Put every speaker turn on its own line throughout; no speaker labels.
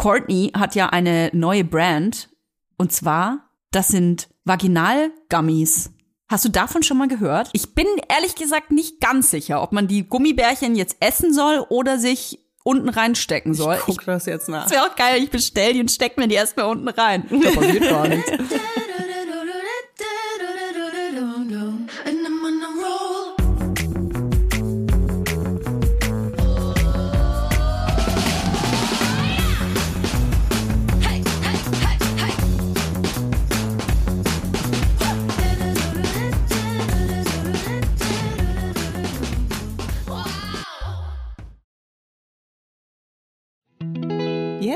Courtney hat ja eine neue Brand. Und zwar, das sind Vaginal-Gummies. Hast du davon schon mal gehört? Ich bin ehrlich gesagt nicht ganz sicher, ob man die Gummibärchen jetzt essen soll oder sich unten reinstecken soll.
Ich guck das jetzt nach.
Das wäre auch geil, ich bestell die und steck mir die erstmal unten rein. Da passiert gar nichts.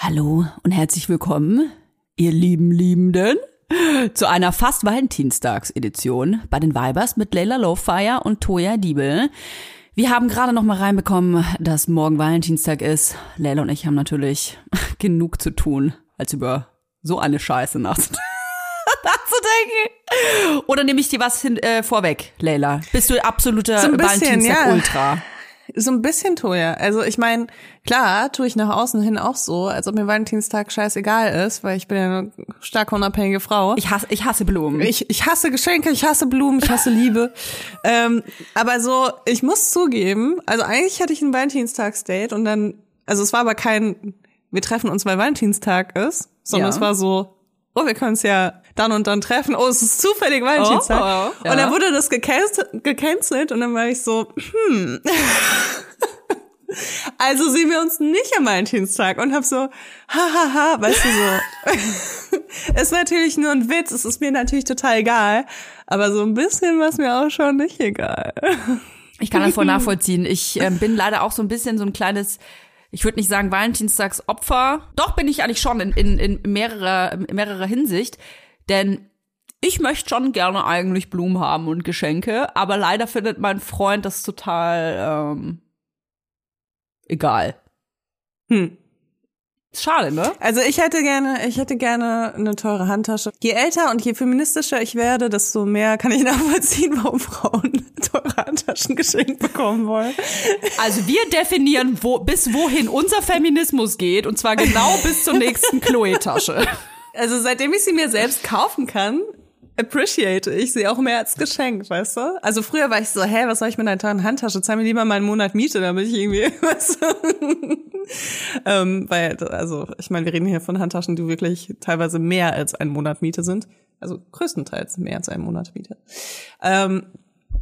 Hallo und herzlich willkommen, ihr lieben Liebenden. zu einer fast Valentinstagsedition bei den Vibers mit Leila Lowfire und Toya Diebel. Wir haben gerade noch mal reinbekommen, dass morgen Valentinstag ist. Leila und ich haben natürlich genug zu tun, als über so eine Scheiße nach nachzudenken. Oder nehme ich dir was hin, äh, vorweg, Leila? Bist du absoluter
So
Valentinstag-Ultra?
So ein bisschen Toja. Also ich meine, klar, tue ich nach außen hin auch so, als ob mir Valentinstag scheißegal ist, weil ich bin ja eine stark unabhängige Frau.
Ich hasse, ich hasse Blumen.
Ich, ich hasse Geschenke, ich hasse Blumen, ich hasse Liebe. ähm, aber so, ich muss zugeben, also eigentlich hatte ich ein Valentinstagsdate und dann, also es war aber kein, wir treffen uns, weil Valentinstag ist, sondern
Ja.
es war so, oh, wir können uns ja dann und dann treffen. Oh, es ist zufällig Valentinstag.
Oh, ja.
Und dann wurde das gecancelt, gecancelt und dann war ich so, hm. Also sehen wir uns nicht am Valentinstag und hab so, hahaha, weißt du so. ist natürlich nur ein Witz, es ist mir natürlich total egal, aber so ein bisschen war es mir auch schon nicht egal.
Ich kann das voll nachvollziehen. Ich ähm, bin leider auch so ein bisschen so ein kleines, ich würde nicht sagen Valentinstagsopfer. Doch bin ich eigentlich schon in, in, in mehrerer, in mehrerer Hinsicht. Denn ich möchte schon gerne eigentlich Blumen haben und Geschenke, aber leider findet mein Freund das total ähm, egal.
Hm.
Schade, ne?
Also ich hätte gerne, ich hätte gerne eine teure Handtasche. Je älter und je feministischer ich werde, desto mehr kann ich nachvollziehen, warum Frauen teure Handtaschen geschenkt bekommen wollen.
Also wir definieren, wo, bis wohin unser Feminismus geht, und zwar genau bis zur nächsten Chloe-Tasche.
Also seitdem ich sie mir selbst kaufen kann, appreciate ich sie auch mehr als Geschenk, weißt du? Also früher war ich so, hä, was soll ich mit einer teuren Handtasche? Zahl mir lieber mal einen Monat Miete, damit ich irgendwie, du? ähm, weil, also, ich meine, wir reden hier von Handtaschen, die wirklich teilweise mehr als einen Monat Miete sind. Also größtenteils mehr als einen Monat Miete. Ähm,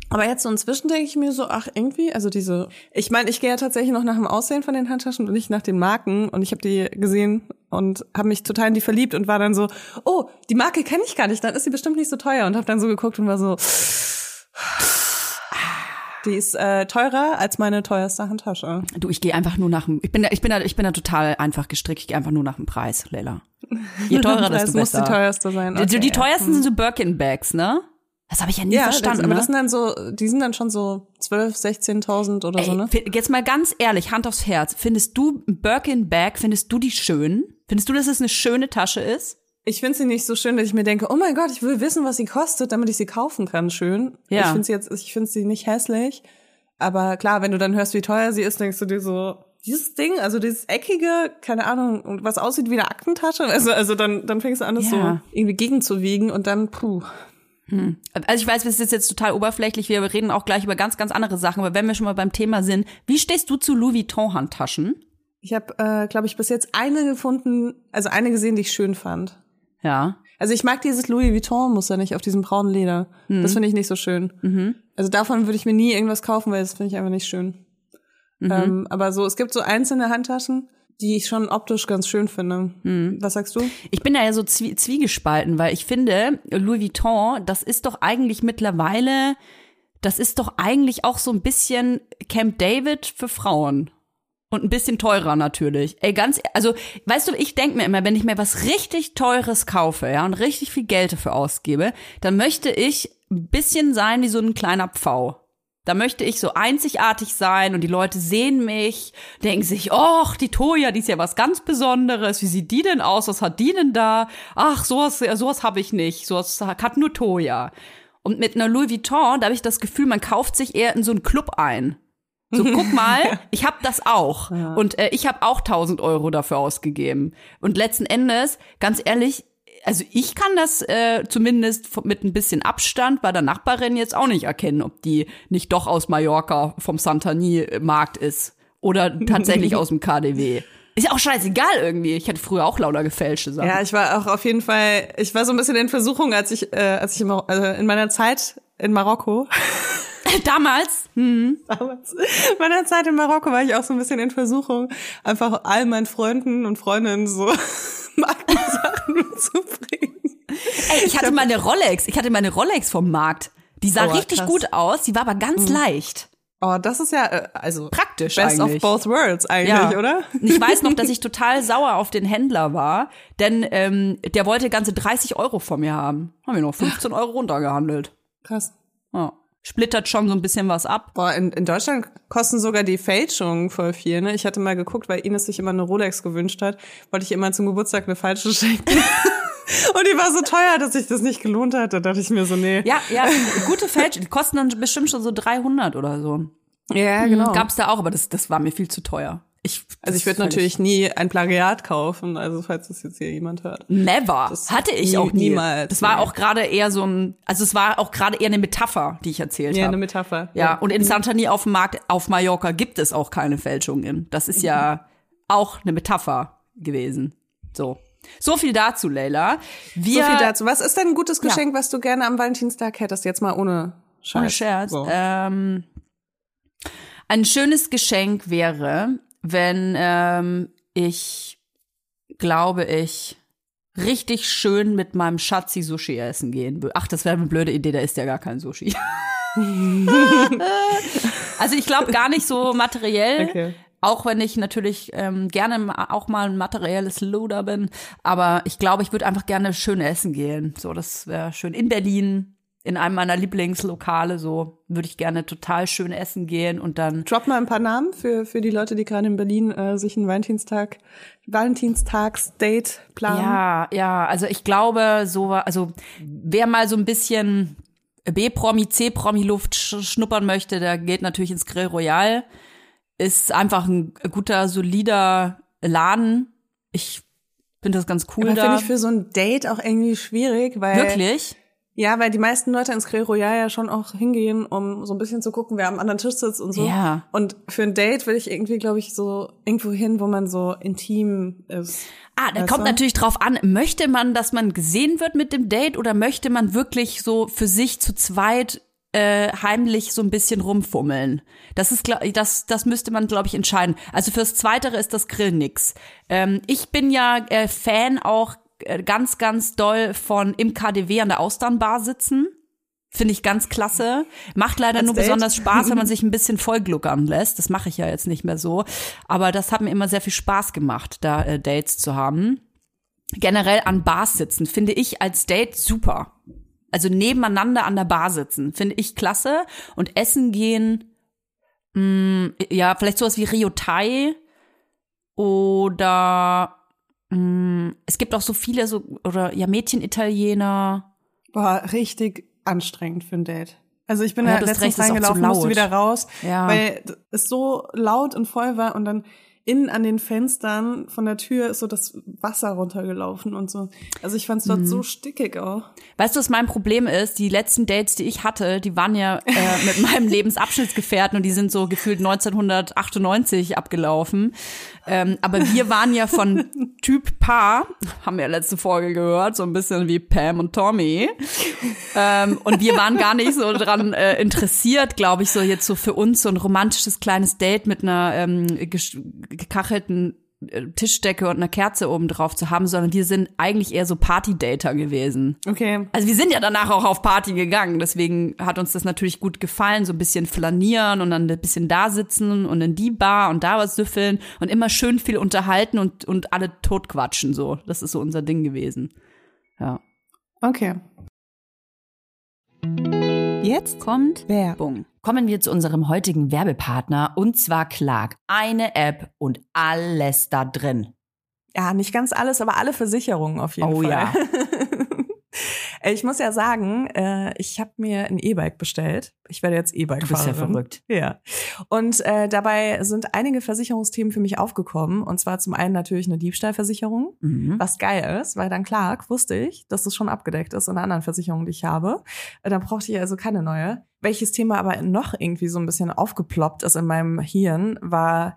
aber jetzt so inzwischen denke ich mir so, ach irgendwie, also diese, ich meine, ich gehe ja tatsächlich noch nach dem Aussehen von den Handtaschen und nicht nach den Marken und ich habe die gesehen und habe mich total in die verliebt und war dann so, oh, die Marke kenne ich gar nicht, dann ist sie bestimmt nicht so teuer und habe dann so geguckt und war so, die ist äh, teurer als meine teuerste Handtasche.
Du, ich gehe einfach nur nach dem, ich bin da, ich bin da, ich bin da total einfach gestrickt, ich gehe einfach nur nach dem Preis, Leila. Je teurer,
Das
desto
muss die
besser.
teuerste sein.
Die, die
Okay,
teuersten
ja.
sind so Birkin-Bags, ne? Das habe ich ja nie
Ja,
verstanden.
das, aber
ne?
das sind dann so, die sind dann schon so 12, 16.000 oder so,
Ey,
ne?
fi- jetzt mal ganz ehrlich, Hand aufs Herz. Findest du ein Birkin-Bag, findest du die schön? Findest du, dass es eine schöne Tasche ist?
Ich finde sie nicht so schön, dass ich mir denke, oh mein Gott, ich will wissen, was sie kostet, damit ich sie kaufen kann. Schön.
Ja.
Ich finde sie jetzt, ich finde sie nicht hässlich. Aber klar, wenn du dann hörst, wie teuer sie ist, denkst du dir so, dieses Ding, also dieses eckige, keine Ahnung, was aussieht wie eine Aktentasche, also, also dann, dann fängst du an, das
Ja.
so irgendwie gegenzuwiegen und dann, puh.
Also ich weiß, es ist jetzt total oberflächlich, wir reden auch gleich über ganz, ganz andere Sachen, aber wenn wir schon mal beim Thema sind, wie stehst du zu Louis Vuitton-Handtaschen?
Ich habe, äh, glaube ich, bis jetzt eine gefunden, also eine gesehen, die ich schön fand.
Ja.
Also ich mag dieses Louis Vuitton-Muster nicht auf diesem braunen Leder. Das finde ich nicht so schön. Also davon würde ich mir nie irgendwas kaufen, weil das finde ich einfach nicht schön. Ähm, aber so, es gibt so einzelne Handtaschen, die ich schon optisch ganz schön finde. Was sagst du?
Ich bin da ja so zwie zwiegespalten, weil ich finde, Louis Vuitton, das ist doch eigentlich mittlerweile, das ist doch eigentlich auch so ein bisschen Camp David für Frauen. Und ein bisschen teurer natürlich. Ey, ganz, also, weißt du, ich denk mir immer, wenn ich mir was richtig Teures kaufe, ja, und richtig viel Geld dafür ausgebe, dann möchte ich ein bisschen sein wie so ein kleiner Pfau. Da möchte ich so einzigartig sein und die Leute sehen mich, denken sich, oh, die Toja, die ist ja was ganz Besonderes. Wie sieht die denn aus? Was hat die denn da? Ach, sowas, sowas habe ich nicht. Sowas hat nur Toja. Und mit einer Louis Vuitton, da habe ich das Gefühl, man kauft sich eher in so einen Club ein. So, guck mal, ich habe das auch. Und äh, ich habe auch 1000 Euro dafür ausgegeben. Und letzten Endes, ganz ehrlich, also ich kann das äh, zumindest mit ein bisschen Abstand bei der Nachbarin jetzt auch nicht erkennen, ob die nicht doch aus Mallorca vom Santani-Markt ist oder tatsächlich aus dem KDW. Ist ja auch scheißegal irgendwie. Ich hatte früher auch lauter gefälschte Sachen.
Ja, ich war auch auf jeden Fall, ich war so ein bisschen in Versuchung, als ich, äh, als ich Mar- äh, in meiner Zeit in Marokko,
Damals, hm,
damals, in meiner Zeit in Marokko war ich auch so ein bisschen in Versuchung, einfach all meinen Freunden und Freundinnen so Markensachen mitzubringen.
ey, ich hatte meine Rolex, ich hatte meine Rolex vom Markt. Die sah
Oh,
richtig
krass.
gut aus, die war aber ganz leicht.
Oh, das ist ja, äh, also
Praktisch
best
eigentlich.
of both worlds eigentlich, oder?
Und Ich weiß noch, dass ich total sauer auf den Händler war, denn ähm, der wollte ganze 30 Euro von mir haben. Haben wir noch 15 Euro runtergehandelt.
Krass.
Ja. Splittert schon so ein bisschen was ab.
Boah, in, in Deutschland kosten sogar die Fälschungen voll viel, ne? Ich hatte mal geguckt, weil Ines sich immer eine Rolex gewünscht hat, wollte ich immer zum Geburtstag eine falsche schenken. Und die war so teuer, dass sich das nicht gelohnt hat. Da dachte ich mir so, nee.
Ja, ja, gute Fälschungen, die kosten dann bestimmt schon so 300 oder so.
Ja,
Genau. Gab's da auch, aber das, das war mir viel zu teuer. Ich,
Also ich würde
völlig-
natürlich nie ein Plagiat kaufen, also falls das jetzt hier jemand hört.
Never.
Das
Hatte ich
nie-
auch nie.
niemals,
Das war
nee.
auch gerade eher so ein, also es war auch gerade eher eine Metapher, die ich erzählt
Ja,
habe.
eine Metapher.
Ja, und in Santani auf dem Markt auf Mallorca gibt es auch keine Fälschungen. Das ist ja auch eine Metapher gewesen. So. So viel dazu, Leila. Wir,
So viel dazu. Was ist denn ein gutes
Ja.
Geschenk, was du gerne am Valentinstag hättest? Jetzt mal ohne Scheiß.
Ohne Scherz.
So.
Ähm, ein schönes Geschenk wäre, wenn ähm, ich, glaube ich, richtig schön mit meinem Schatzi Sushi essen gehen würde. Ach, das wäre eine blöde Idee, da ist ja gar kein Sushi. also ich glaube gar nicht so materiell.
Okay.
Auch wenn ich natürlich ähm, gerne auch mal ein materielles Luder bin. Aber ich glaube, ich würde einfach gerne schön essen gehen. So, das wäre schön. In Berlin, in einem meiner Lieblingslokale, so würde ich gerne total schön essen gehen und dann.
Drop mal ein paar Namen für, für die Leute, die gerade in Berlin äh, sich ein Valentinstag, Valentinstags-Date planen.
Ja, ja, also ich glaube, so, also wer mal so ein bisschen B-Promi, C-Promi-Luft sch schnuppern möchte, der geht natürlich ins Grill Royal. Ist einfach ein guter, solider Laden. Ich finde das ganz cool
Aber
da.
finde ich für so ein Date auch irgendwie schwierig, weil
Wirklich?
Ja, weil die meisten Leute ins Grill Royal ja schon auch hingehen, um so ein bisschen zu gucken, wer am anderen Tisch sitzt und so.
Ja.
Und für ein Date will ich irgendwie, glaube ich, so irgendwo hin, wo man so intim ist.
Ah, da kommt
du?
natürlich drauf an, möchte man, dass man gesehen wird mit dem Date oder möchte man wirklich so für sich zu zweit äh, heimlich so ein bisschen rumfummeln? Das ist, das, das müsste man, glaube ich, entscheiden. Also fürs Zweitere ist das Grill nix. Ähm, ich bin ja äh, Fan auch ganz, ganz doll von im KDW an der Austernbar sitzen. Finde ich ganz klasse. Macht leider
Als
nur besonders Spaß, wenn man sich ein bisschen vollgluckern lässt. Das mache ich ja jetzt nicht mehr so. Aber das hat mir immer sehr viel Spaß gemacht, da äh, Dates zu haben. Generell an Bars sitzen finde ich als Date super. Also nebeneinander an der Bar sitzen finde ich klasse. Und essen gehen, mh, ja, vielleicht sowas wie Rio Thai oder es gibt auch so viele so, oder ja, Mädchen-Italiener.
Boah, richtig anstrengend für ein Date. Also ich bin
Ja,
da
du hast
letztens
recht,
reingelaufen, musste wieder raus,
Ja.
weil es so laut und voll war und dann innen an den Fenstern von der Tür ist so das Wasser runtergelaufen und so. Also ich fand es dort
Mhm.
so stickig auch.
Weißt du, was mein Problem ist? Die letzten Dates, die ich hatte, die waren ja äh, mit meinem Lebensabschnittsgefährten und die sind so gefühlt 1998 abgelaufen. Ähm, aber wir waren ja von Typ Paar, haben wir ja letzte Folge gehört, so ein bisschen wie Pam und Tommy. Ähm, und wir waren gar nicht so dran äh, interessiert, glaube ich, so jetzt so für uns so ein romantisches kleines Date mit einer ähm, gekachelten äh, Tischdecke und einer Kerze oben drauf zu haben, sondern wir sind eigentlich eher so Party-Dater gewesen.
Okay.
Also wir sind ja danach auch auf Party gegangen, deswegen hat uns das natürlich gut gefallen, so ein bisschen flanieren und dann ein bisschen da sitzen und in die Bar und da was süffeln und immer schön viel unterhalten und, und alle totquatschen so. Das ist so unser Ding gewesen. Ja.
Okay.
Jetzt
Kommt
Werbung.
Kommen wir zu unserem heutigen Werbepartner und zwar Clark. Eine App und alles da drin.
Ja, nicht ganz alles, aber alle Versicherungen auf jeden
Oh
Fall.
ja.
ich muss ja sagen, äh, ich habe mir ein E-Bike bestellt. Ich werde jetzt E-Bike
Du bist ja verrückt.
Ja. Und äh, dabei sind einige Versicherungsthemen für mich aufgekommen. Und zwar zum einen natürlich eine Diebstahlversicherung,
Mhm.
was geil ist, weil dann Clark wusste ich, dass das schon abgedeckt ist in einer anderen Versicherung, die ich habe. Äh, Dann brauchte ich also keine neue. Welches Thema aber noch irgendwie so ein bisschen aufgeploppt ist in meinem Hirn, war,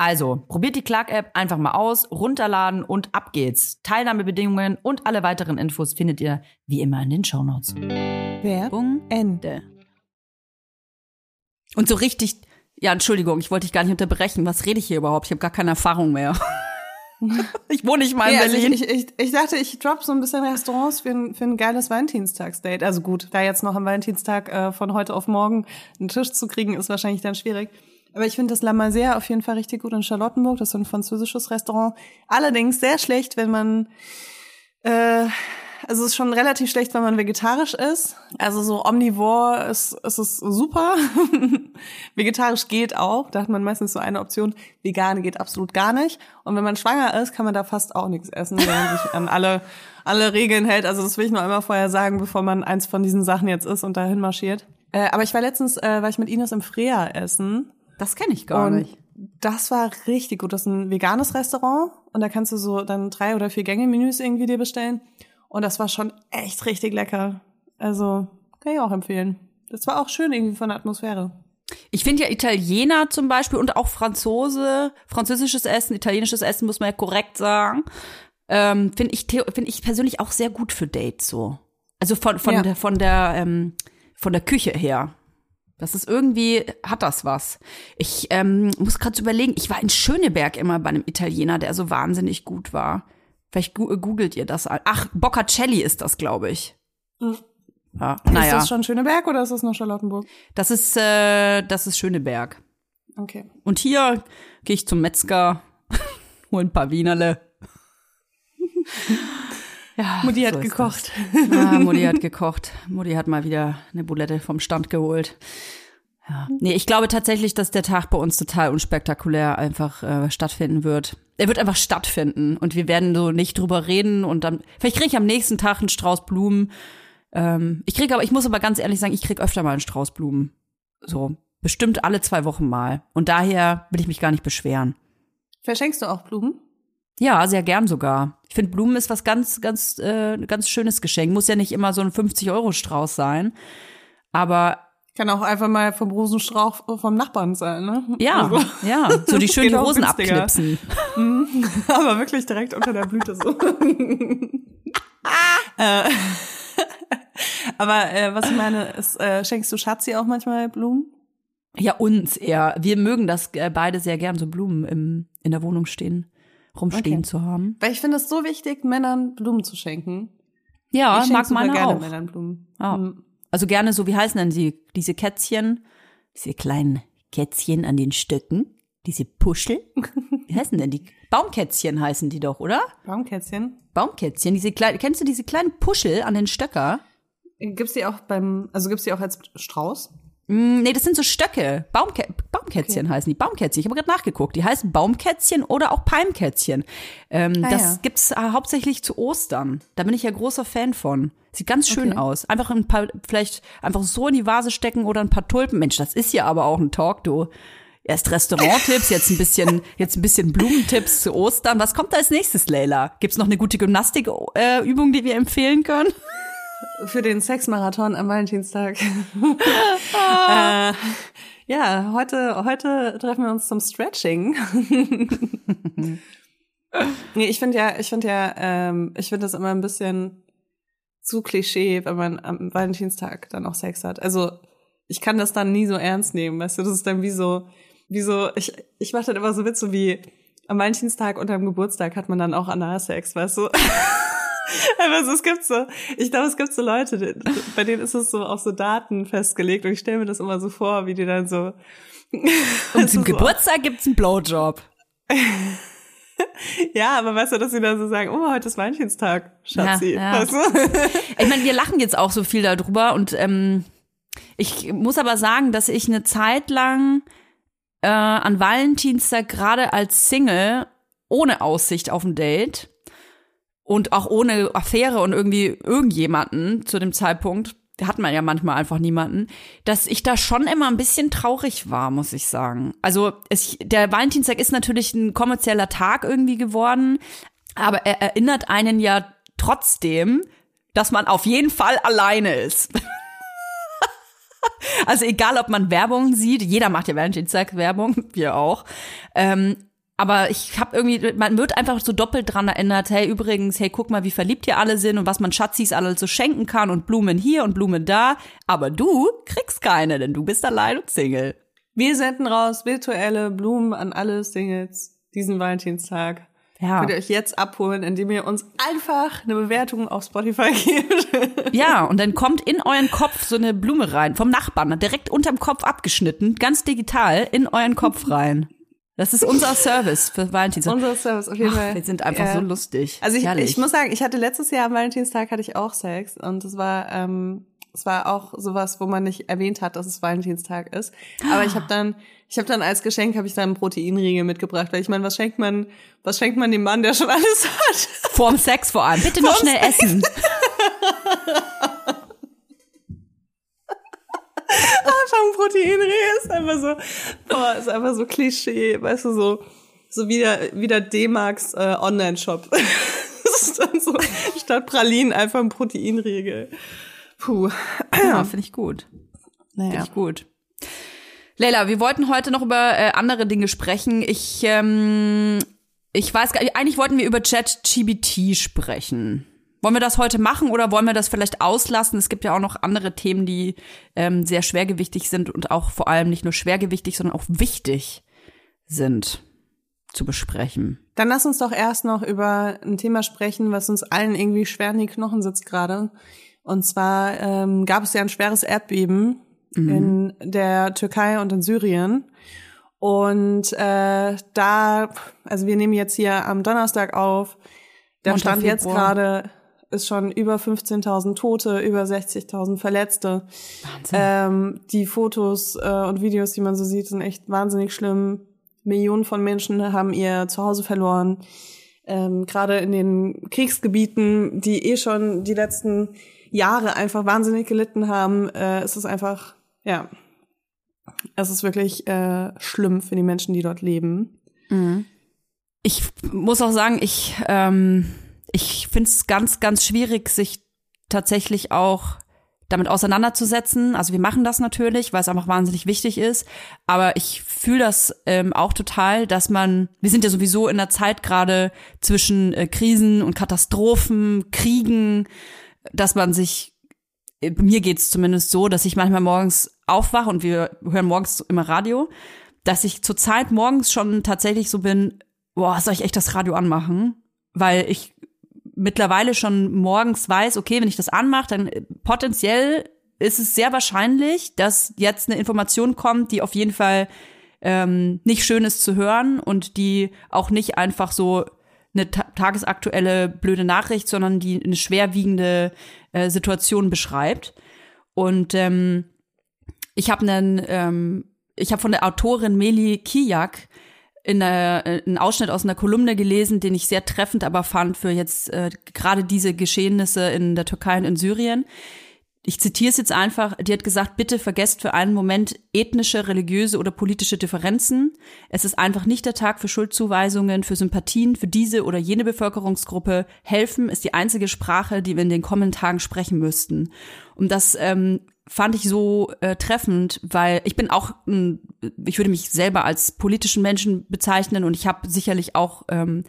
Also, probiert die Clark-App einfach mal aus, runterladen und ab geht's. Teilnahmebedingungen und alle weiteren Infos findet ihr wie immer in den Shownotes.
Werbung Ende.
Und so richtig, ja, Entschuldigung, ich wollte dich gar nicht unterbrechen. Was rede ich hier überhaupt? Ich habe gar keine Erfahrung mehr. ich wohne nicht mal in
Ja, also
Berlin.
ich, ich, ich, ich dachte, ich drop so ein bisschen Restaurants für ein, für ein geiles Valentinstagsdate. Also gut, da jetzt noch am Valentinstag äh, von heute auf morgen einen Tisch zu kriegen, ist wahrscheinlich dann schwierig. Aber ich finde das La Mazère auf jeden Fall richtig gut in Charlottenburg. Das ist ein französisches Restaurant. Allerdings sehr schlecht, wenn man äh, also es ist schon relativ schlecht, wenn man vegetarisch ist. Also so omnivore ist, ist es super. Vegetarisch geht auch. Da hat man meistens so eine Option. Vegan geht absolut gar nicht. Und wenn man schwanger ist, kann man da fast auch nichts essen, wenn man sich an alle, alle Regeln hält. Also das will ich noch einmal vorher sagen, bevor man eins von diesen Sachen jetzt ist und dahin marschiert. Äh, aber ich war letztens, äh, war ich mit Ines im Freya essen.
Das kenne ich gar
und
nicht.
Das war richtig gut. Das ist ein veganes Restaurant und da kannst du so dann drei oder vier Gänge-Menüs irgendwie dir bestellen. Und das war schon echt richtig lecker. Also kann ich auch empfehlen. Das war auch schön irgendwie von der Atmosphäre.
Ich finde ja Italiener zum Beispiel und auch Franzose, französisches Essen, italienisches Essen, muss man ja korrekt sagen, ähm, finde ich, finde ich persönlich auch sehr gut für Dates so. Also von, von
Ja.
der, von der, ähm, von der Küche her. Das ist irgendwie, hat das was. Ich ähm, muss gerade überlegen, ich war in Schöneberg immer bei einem Italiener, der so wahnsinnig gut war. Vielleicht gu googelt ihr das. an. Ach, Boccacelli ist das, glaube ich. Ja,
Ist
naja,
das schon Schöneberg oder ist das noch Charlottenburg?
das ist, äh, das ist Schöneberg.
Okay.
Und hier gehe ich zum Metzger, hol ein paar Wienerle. ja,
Mutti
so
hat
ist
gekocht.
Ah, Mutti hat gekocht. Mutti hat mal wieder eine Bulette vom Stand geholt. Ja. Nee, ich glaube tatsächlich, dass der Tag bei uns total unspektakulär einfach äh, stattfinden wird. Er wird einfach stattfinden und wir werden so nicht drüber reden und dann, vielleicht kriege ich am nächsten Tag einen Strauß Blumen. Ähm, ich kriege aber, ich muss aber ganz ehrlich sagen, ich kriege öfter mal einen Strauß Blumen. So, bestimmt alle zwei Wochen mal. Und daher will ich mich gar nicht beschweren.
Verschenkst du auch Blumen?
Ja, sehr gern sogar. Ich finde, Blumen ist was ganz, ganz, äh, ganz schönes Geschenk. Muss ja nicht immer so ein 50-Euro-Strauß sein. Aber
Kann auch einfach mal vom Rosenstrauch vom Nachbarn sein, ne?
ja,
Also,
ja, so die schönen Rosen abknipsen.
aber wirklich direkt unter der Blüte so. äh, aber äh, was ich meine, ist, äh, schenkst du Schatzi auch manchmal Blumen?
Ja, uns eher. Wir mögen das äh, beide sehr gern, so Blumen im, in der Wohnung stehen, rumstehen
Okay.
zu haben.
Weil ich finde es so wichtig, Männern Blumen zu schenken.
Ja,
ich
mag meine
gerne
auch.
Männern Blumen.
Ja.
Mhm.
Also gerne so, wie heißen denn die, diese Kätzchen? Diese kleinen Kätzchen an den Stöcken? Diese Puschel? Wie heißen denn die? Baumkätzchen heißen die doch, oder?
Baumkätzchen.
Baumkätzchen, diese kleinen, kennst du diese kleinen Puschel an den Stöcker?
Gibt's die auch beim, also gibt's die auch als Strauß?
Mm, nee, das sind so Stöcke. Baumkä Baumkätzchen heißen die. Baumkätzchen. Ich habe gerade nachgeguckt. Die heißen Baumkätzchen oder auch Palmkätzchen. Ähm,
Ah,
das
ja.
gibt's äh, hauptsächlich zu Ostern. Da bin ich ja großer Fan von. Sieht ganz schön
Okay.
aus. Einfach ein paar, vielleicht einfach so in die Vase stecken oder ein paar Tulpen. Mensch, das ist ja aber auch ein Talk, du. Erst Restauranttipps, jetzt ein bisschen, jetzt ein bisschen Blumentipps zu Ostern. Was kommt da als nächstes, Leila? Gibt's noch eine gute Gymnastikübung, äh, die wir empfehlen können?
Für den Sexmarathon am Valentinstag. äh, ja, heute, heute treffen wir uns zum Stretching. Nee, ich finde ja, ich finde ja, ähm, ich finde das immer ein bisschen zu Klischee, wenn man am Valentinstag dann auch Sex hat. Also ich kann das dann nie so ernst nehmen, weißt du, das ist dann wie so, wie so, ich, ich mache dann immer so Witze wie, am Valentinstag und am Geburtstag hat man dann auch Analsex, weißt du? Aber es gibt so, ich glaube, es gibt so Leute, bei denen ist es so auf so Daten festgelegt und ich stelle mir das immer so vor, wie die dann so.
Und zum Geburtstag gibt's einen Blowjob.
Ja, aber weißt du, dass sie dann so sagen, oh, heute ist Valentinstag, Schatzi.
Ja, ja.
Weißt du?
Ich meine, wir lachen jetzt auch so viel darüber und ähm, ich muss aber sagen, dass ich eine Zeit lang äh, an Valentinstag gerade als Single ohne Aussicht auf ein Date und auch ohne Affäre und irgendwie irgendjemanden zu dem Zeitpunkt, hat man ja manchmal einfach niemanden, dass ich da schon immer ein bisschen traurig war, muss ich sagen. Also es, der Valentinstag ist natürlich ein kommerzieller Tag irgendwie geworden, aber er erinnert einen ja trotzdem, dass man auf jeden Fall alleine ist. also egal, ob man Werbung sieht, jeder macht ja Valentinstag Werbung, wir auch. Ähm, aber ich habe irgendwie, man wird einfach so doppelt dran erinnert, hey, übrigens, hey, guck mal, wie verliebt ihr alle sind und was man Schatzis alle so schenken kann und Blumen hier und Blumen da. Aber du kriegst keine, denn du bist allein und Single.
Wir senden raus virtuelle Blumen an alle Singles diesen Valentinstag.
Ja.
Könnt ihr euch jetzt abholen, indem ihr uns einfach eine Bewertung auf Spotify gebt.
Ja, und dann kommt in euren Kopf so eine Blume rein, vom Nachbarn, direkt unterm Kopf abgeschnitten, ganz digital in euren Kopf rein. Das ist unser Service für Valentinstag.
Unser Service auf jeden Fall.
Wir sind einfach
Ja.
so lustig.
Also ich,
Herrlich.
ich muss sagen, ich hatte letztes Jahr am Valentinstag hatte ich auch Sex und es war ähm, es war auch sowas, wo man nicht erwähnt hat, dass es Valentinstag ist. Aber ich habe dann ich habe dann als Geschenk habe ich dann einen Proteinriegel mitgebracht, weil ich meine, was schenkt man was schenkt man dem Mann, der schon alles hat?
Vorm Sex vor allem. Bitte noch
Vorm
schnell essen.
Einfach ein Proteinriegel ist einfach so boah, ist einfach so Klischee, weißt du so so wieder wieder D-Max äh, Online Shop. das ist dann so statt Pralinen einfach ein Proteinriegel. Puh.
Ja, finde ich gut. Finde
Naja.
ich gut. Leila, wir wollten heute noch über äh, andere Dinge sprechen. Ich, ähm, ich weiß gar nicht, eigentlich wollten wir über ChatGBT sprechen. Wollen wir das heute machen oder wollen wir das vielleicht auslassen? Es gibt ja auch noch andere Themen, die ähm, sehr schwergewichtig sind und auch vor allem nicht nur schwergewichtig, sondern auch wichtig sind zu besprechen.
Dann lass uns doch erst noch über ein Thema sprechen, was uns allen irgendwie schwer in die Knochen sitzt gerade. Und zwar ähm, gab es ja ein schweres Erdbeben in der Türkei und in Syrien. Und äh, da, also wir nehmen jetzt hier am Donnerstag auf. Der
Montag,
Stand jetzt
Februar.
gerade ist schon über 15.000 Tote, über 60.000 Verletzte.
Wahnsinn.
Ähm, die Fotos äh, und Videos, die man so sieht, sind echt wahnsinnig schlimm. Millionen von Menschen haben ihr Zuhause verloren. Ähm, Gerade in den Kriegsgebieten, die eh schon die letzten Jahre einfach wahnsinnig gelitten haben, äh, ist es einfach, ja, es ist wirklich äh, schlimm für die Menschen, die dort leben.
Ich muss auch sagen, ich, ähm, ich finde es ganz, ganz schwierig, sich tatsächlich auch damit auseinanderzusetzen. Also wir machen das natürlich, weil es einfach wahnsinnig wichtig ist. Aber ich fühle das ähm, auch total, dass man, wir sind ja sowieso in einer Zeit gerade zwischen äh, Krisen und Katastrophen, Kriegen, dass man sich, äh, mir geht's zumindest so, dass ich manchmal morgens aufwache und wir hören morgens immer Radio, dass ich zur Zeit morgens schon tatsächlich so bin, boah, soll ich echt das Radio anmachen? Weil ich mittlerweile schon morgens weiß, okay, wenn ich das anmache, dann äh, potenziell ist es sehr wahrscheinlich, dass jetzt eine Information kommt, die auf jeden Fall ähm, nicht schön ist zu hören und die auch nicht einfach so eine ta tagesaktuelle blöde Nachricht, sondern die eine schwerwiegende äh, Situation beschreibt. Und ähm, ich habe einen, ähm, ich habe von der Autorin Meli Kijak in der, äh, einen Ausschnitt aus einer Kolumne gelesen, den ich sehr treffend aber fand für jetzt äh, gerade diese Geschehnisse in der Türkei und in Syrien. Ich zitiere es jetzt einfach. Die hat gesagt, bitte vergesst für einen Moment ethnische, religiöse oder politische Differenzen. Es ist einfach nicht der Tag für Schuldzuweisungen, für Sympathien für diese oder jene Bevölkerungsgruppe. Helfen ist die einzige Sprache, die wir in den kommenden Tagen sprechen müssten. Und das ähm, fand ich so äh, treffend, weil ich bin auch, ein, ich würde mich selber als politischen Menschen bezeichnen und ich habe sicherlich auch ähm,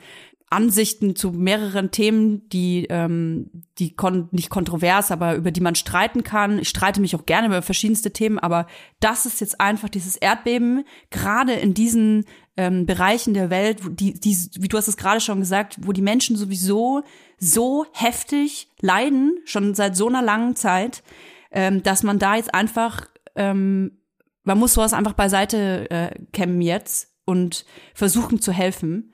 Ansichten zu mehreren Themen, die, ähm, die kon nicht kontrovers, aber über die man streiten kann. Ich streite mich auch gerne über verschiedenste Themen, aber das ist jetzt einfach dieses Erdbeben, gerade in diesen ähm, Bereichen der Welt, wo die, die, wie du hast es gerade schon gesagt, wo die Menschen sowieso so heftig leiden, schon seit so einer langen Zeit, ähm, dass man da jetzt einfach, ähm, man muss sowas einfach beiseite äh, kämmen jetzt und versuchen zu helfen.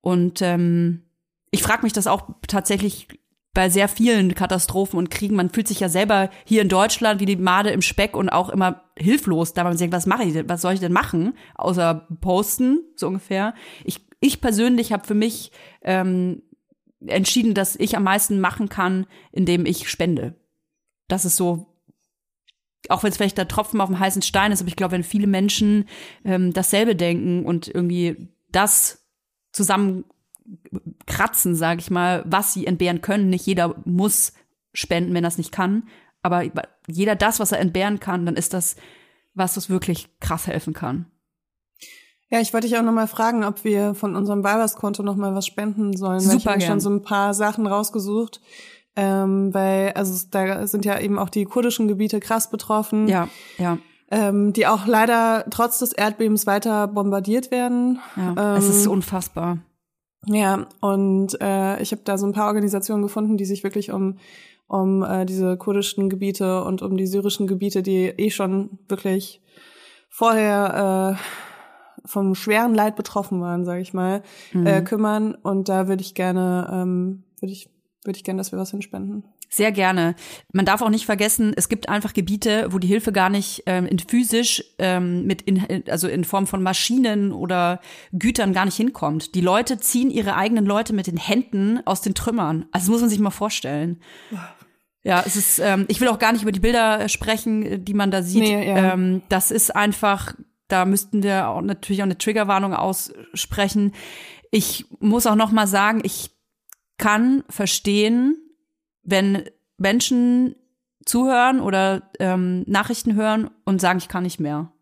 Und ähm, ich frage mich das auch tatsächlich bei sehr vielen Katastrophen und Kriegen. Man fühlt sich ja selber hier in Deutschland wie die Made im Speck und auch immer hilflos, da man denkt, was mache ich denn, was soll ich denn machen, außer posten, so ungefähr. Ich, ich persönlich habe für mich ähm, entschieden, dass ich am meisten machen kann, indem ich spende. Das ist so, auch wenn es vielleicht der Tropfen auf dem heißen Stein ist, aber ich glaube, wenn viele Menschen ähm, dasselbe denken und irgendwie das zusammenkratzen, sage ich mal, was sie entbehren können. Nicht jeder muss spenden, wenn er es nicht kann. Aber jeder das, was er entbehren kann, dann ist das, was das wirklich krass helfen kann.
Ja, ich wollte dich auch noch mal fragen, ob wir von unserem Weibers-Konto noch mal was spenden sollen.
Super
ich habe schon so ein paar Sachen rausgesucht, ähm, weil also da sind ja eben auch die kurdischen Gebiete krass betroffen.
Ja, ja
ähm, die auch leider trotz des Erdbebens weiter bombardiert werden.
Ja, ähm, es ist unfassbar.
Ja, und äh, ich habe da so ein paar Organisationen gefunden, die sich wirklich um um äh, diese kurdischen Gebiete und um die syrischen Gebiete, die eh schon wirklich vorher äh, vom schweren Leid betroffen waren, sage ich mal, mhm. äh, kümmern. Und da würde ich gerne, ähm, würde ich, würde ich gerne, dass wir was hinspenden.
Sehr gerne. Man darf auch nicht vergessen, es gibt einfach Gebiete, wo die Hilfe gar nicht ähm, in physisch ähm, mit in, also in Form von Maschinen oder Gütern gar nicht hinkommt. Die Leute ziehen ihre eigenen Leute mit den Händen aus den Trümmern. Also das muss man sich mal vorstellen. Ja, es ist. Ähm, ich will auch gar nicht über die Bilder sprechen, die man da sieht. Nee, ja. ähm, das ist einfach. Da müssten wir auch natürlich auch eine Triggerwarnung aussprechen. Ich muss auch noch mal sagen, ich kann verstehen, wenn Menschen zuhören oder ähm, Nachrichten hören und sagen, ich kann nicht mehr.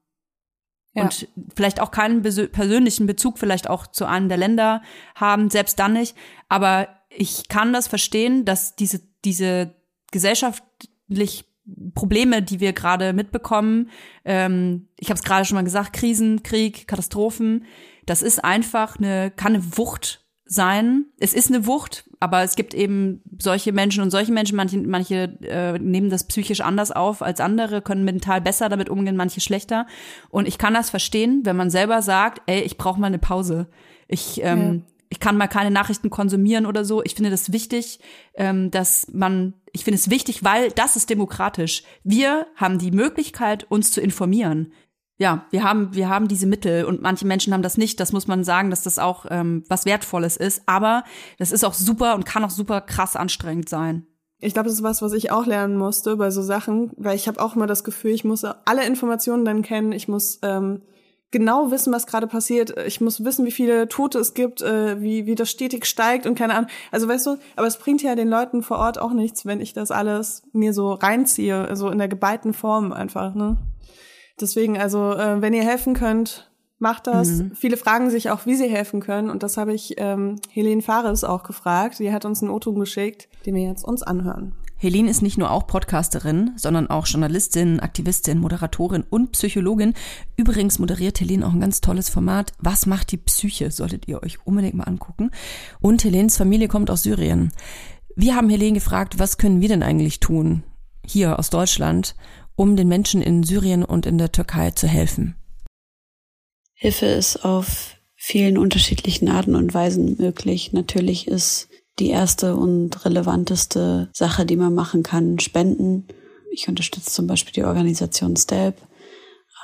Ja. Und vielleicht auch keinen persönlichen Bezug vielleicht auch zu einem der Länder haben, selbst dann nicht. Aber ich kann das verstehen, dass diese, diese gesellschaftlich Probleme, die wir gerade mitbekommen, ähm, ich habe es gerade schon mal gesagt, Krisen, Krieg, Katastrophen, das ist einfach eine, kann eine Wucht sein. Es ist eine Wucht, aber es gibt eben solche Menschen und solche Menschen. Manche, manche äh, nehmen das psychisch anders auf als andere, können mental besser damit umgehen, manche schlechter. Und ich kann das verstehen, wenn man selber sagt, ey, ich brauche mal eine Pause. Ich ähm, ja. ich kann mal keine Nachrichten konsumieren oder so. Ich finde das wichtig, ähm, dass man, ich finde es wichtig, weil das ist demokratisch. Wir haben die Möglichkeit, uns zu informieren ja, wir haben, wir haben diese Mittel und manche Menschen haben das nicht. Das muss man sagen, dass das auch ähm, was Wertvolles ist. Aber das ist auch super und kann auch super krass anstrengend sein.
Ich glaube, das ist was, was ich auch lernen musste bei so Sachen, weil ich habe auch immer das Gefühl, ich muss alle Informationen dann kennen. Ich muss ähm, genau wissen, was gerade passiert. Ich muss wissen, wie viele Tote es gibt, äh, wie, wie das stetig steigt und keine Ahnung. Also weißt du, aber es bringt ja den Leuten vor Ort auch nichts, wenn ich das alles mir so reinziehe, also in der geballten Form einfach, ne? Deswegen, also äh, wenn ihr helfen könnt, macht das. Mhm. Viele fragen sich auch, wie sie helfen können. Und das habe ich ähm, Helene Fares auch gefragt. Die hat uns einen O-Ton geschickt, den wir jetzt uns anhören.
Helene ist nicht nur auch Podcasterin, sondern auch Journalistin, Aktivistin, Moderatorin und Psychologin. Übrigens moderiert Helene auch ein ganz tolles Format. Was macht die Psyche? Solltet ihr euch unbedingt mal angucken. Und Helenes Familie kommt aus Syrien. Wir haben Helene gefragt, was können wir denn eigentlich tun? Hier aus Deutschland, um den Menschen in Syrien und in der Türkei zu helfen?
Hilfe ist auf vielen unterschiedlichen Arten und Weisen möglich. Natürlich ist die erste und relevanteste Sache, die man machen kann, Spenden. Ich unterstütze zum Beispiel die Organisation STELP.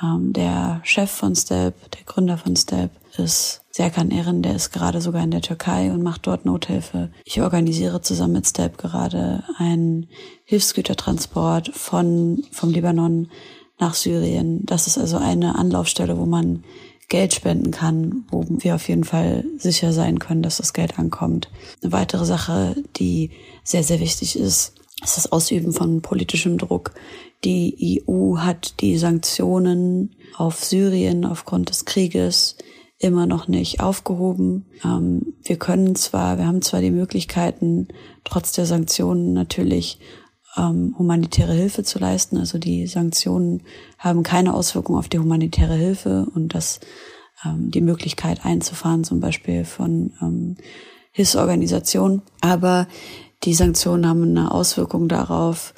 Ähm, der Chef von STELP, der Gründer von STELP, ist Serkan Erin, der ist gerade sogar in der Türkei und macht dort Nothilfe. Ich organisiere zusammen mit STEP gerade einen Hilfsgütertransport von, vom Libanon nach Syrien. Das ist also eine Anlaufstelle, wo man Geld spenden kann, wo wir auf jeden Fall sicher sein können, dass das Geld ankommt. Eine weitere Sache, die sehr, sehr wichtig ist, ist das Ausüben von politischem Druck. Die EU hat die Sanktionen auf Syrien aufgrund des Krieges immer noch nicht aufgehoben. Ähm, wir können zwar, wir haben zwar die Möglichkeiten, trotz der Sanktionen natürlich ähm, humanitäre Hilfe zu leisten. Also die Sanktionen haben keine Auswirkung auf die humanitäre Hilfe und das ähm, die Möglichkeit einzufahren, zum Beispiel von Hilfsorganisationen. Aber die Sanktionen haben eine Auswirkung darauf,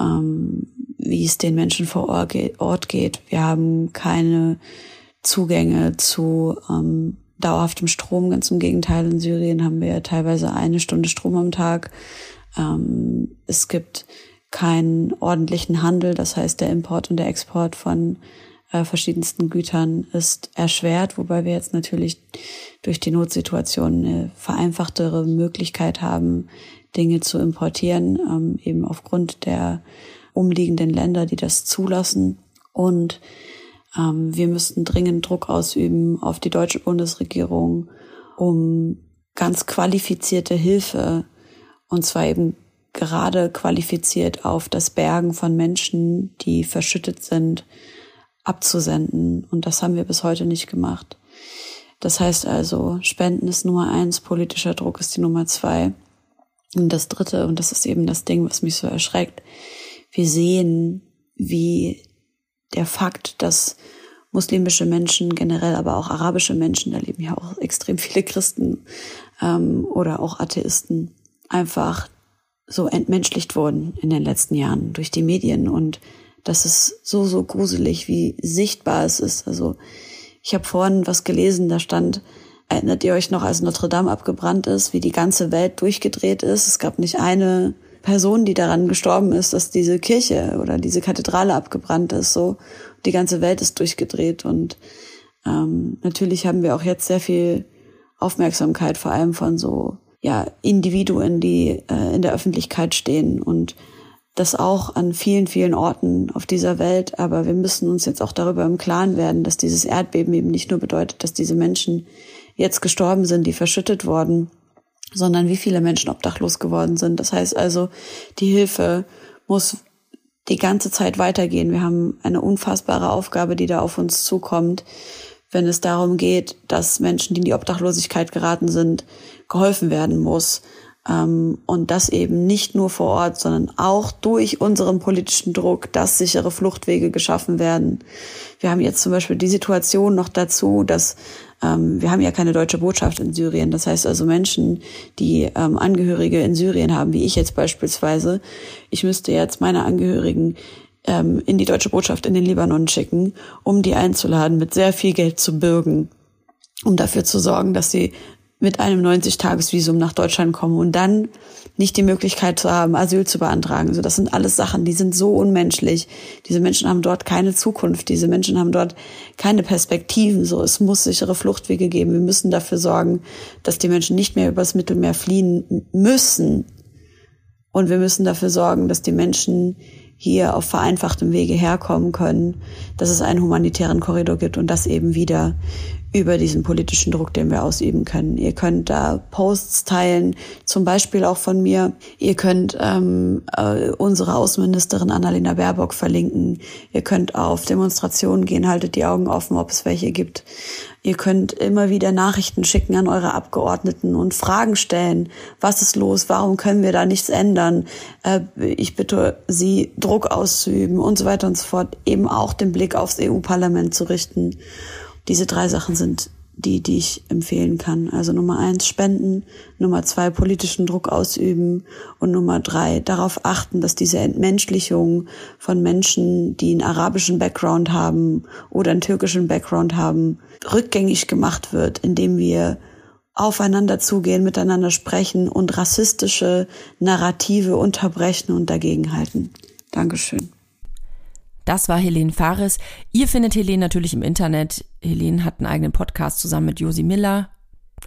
ähm, wie es den Menschen vor Ort geht. Wir haben keine Zugänge zu ähm, dauerhaftem Strom. Ganz im Gegenteil, in Syrien haben wir teilweise eine Stunde Strom am Tag. Ähm, es gibt keinen ordentlichen Handel, das heißt der Import und der Export von äh, verschiedensten Gütern ist erschwert, wobei wir jetzt natürlich durch die Notsituation eine vereinfachtere Möglichkeit haben, Dinge zu importieren, ähm, eben aufgrund der umliegenden Länder, die das zulassen. Und ähm, wir müssten dringend Druck ausüben auf die deutsche Bundesregierung, um ganz qualifizierte Hilfe, und zwar eben gerade qualifiziert auf das Bergen von Menschen, die verschüttet sind, abzusenden. Und das haben wir bis heute nicht gemacht. Das heißt also, Spenden ist Nummer eins, politischer Druck ist die Nummer zwei. Und das dritte, und das ist eben das Ding, was mich so erschreckt, wir sehen, wie der Fakt, dass muslimische Menschen generell, aber auch arabische Menschen, da leben ja auch extrem viele Christen ähm, oder auch Atheisten, einfach so entmenschlicht wurden in den letzten Jahren durch die Medien und das ist so, so gruselig, wie sichtbar es ist. Also ich habe vorhin was gelesen, da stand, erinnert ihr euch noch, als Notre Dame abgebrannt ist, wie die ganze Welt durchgedreht ist? Es gab nicht eine Person, die daran gestorben ist, dass diese Kirche oder diese Kathedrale abgebrannt ist. So, die ganze Welt ist durchgedreht und ähm, natürlich haben wir auch jetzt sehr viel Aufmerksamkeit, vor allem von so ja Individuen, die äh, in der Öffentlichkeit stehen und das auch an vielen, vielen Orten auf dieser Welt. Aber wir müssen uns jetzt auch darüber im Klaren werden, dass dieses Erdbeben eben nicht nur bedeutet, dass diese Menschen jetzt gestorben sind, die verschüttet wurden, sondern wie viele Menschen obdachlos geworden sind. Das heißt also, die Hilfe muss die ganze Zeit weitergehen. Wir haben eine unfassbare Aufgabe, die da auf uns zukommt, wenn es darum geht, dass Menschen, die in die Obdachlosigkeit geraten sind, geholfen werden muss. Ähm, und das eben nicht nur vor Ort, sondern auch durch unseren politischen Druck, dass sichere Fluchtwege geschaffen werden. Wir haben jetzt zum Beispiel die Situation noch dazu, dass wir haben ja keine deutsche Botschaft in Syrien. Das heißt also Menschen, die ähm, Angehörige in Syrien haben, wie ich jetzt beispielsweise, ich müsste jetzt meine Angehörigen in die deutsche Botschaft in den Libanon schicken, um die einzuladen, mit sehr viel Geld zu bürgen, um dafür zu sorgen, dass sie mit einem 90-Tages-Visum nach Deutschland kommen und dann nicht die Möglichkeit zu haben, Asyl zu beantragen. Also das sind alles Sachen, die sind so unmenschlich. Diese Menschen haben dort keine Zukunft. Diese Menschen haben dort keine Perspektiven. So, es muss sichere Fluchtwege geben. Wir müssen dafür sorgen, dass die Menschen nicht mehr übers Mittelmeer fliehen müssen. Und wir müssen dafür sorgen, dass die Menschen hier auf vereinfachtem Wege herkommen können, dass es einen humanitären Korridor gibt und das eben wieder über diesen politischen Druck, den wir ausüben können. Ihr könnt da Posts teilen, zum Beispiel auch von mir. Ihr könnt ähm, äh, unsere Außenministerin Annalena Baerbock verlinken. Ihr könnt auf Demonstrationen gehen, haltet die Augen offen, ob es welche gibt. Ihr könnt immer wieder Nachrichten schicken an eure Abgeordneten und Fragen stellen. Was ist los? Warum können wir da nichts ändern? Äh, ich bitte Sie, Druck auszuüben und so weiter und so fort. Eben auch den Blick aufs EU-Parlament zu richten. Diese drei Sachen sind die, die ich empfehlen kann. Also Nummer eins, spenden. Nummer zwei, politischen Druck ausüben. Und Nummer drei, darauf achten, dass diese Entmenschlichung von Menschen, die einen arabischen Background haben oder einen türkischen Background haben, rückgängig gemacht wird, indem wir aufeinander zugehen, miteinander sprechen und rassistische Narrative unterbrechen und dagegenhalten. Dankeschön.
Das war Helene Fares. Ihr findet Helene natürlich im Internet. Helene hat einen eigenen Podcast zusammen mit Josi Miller.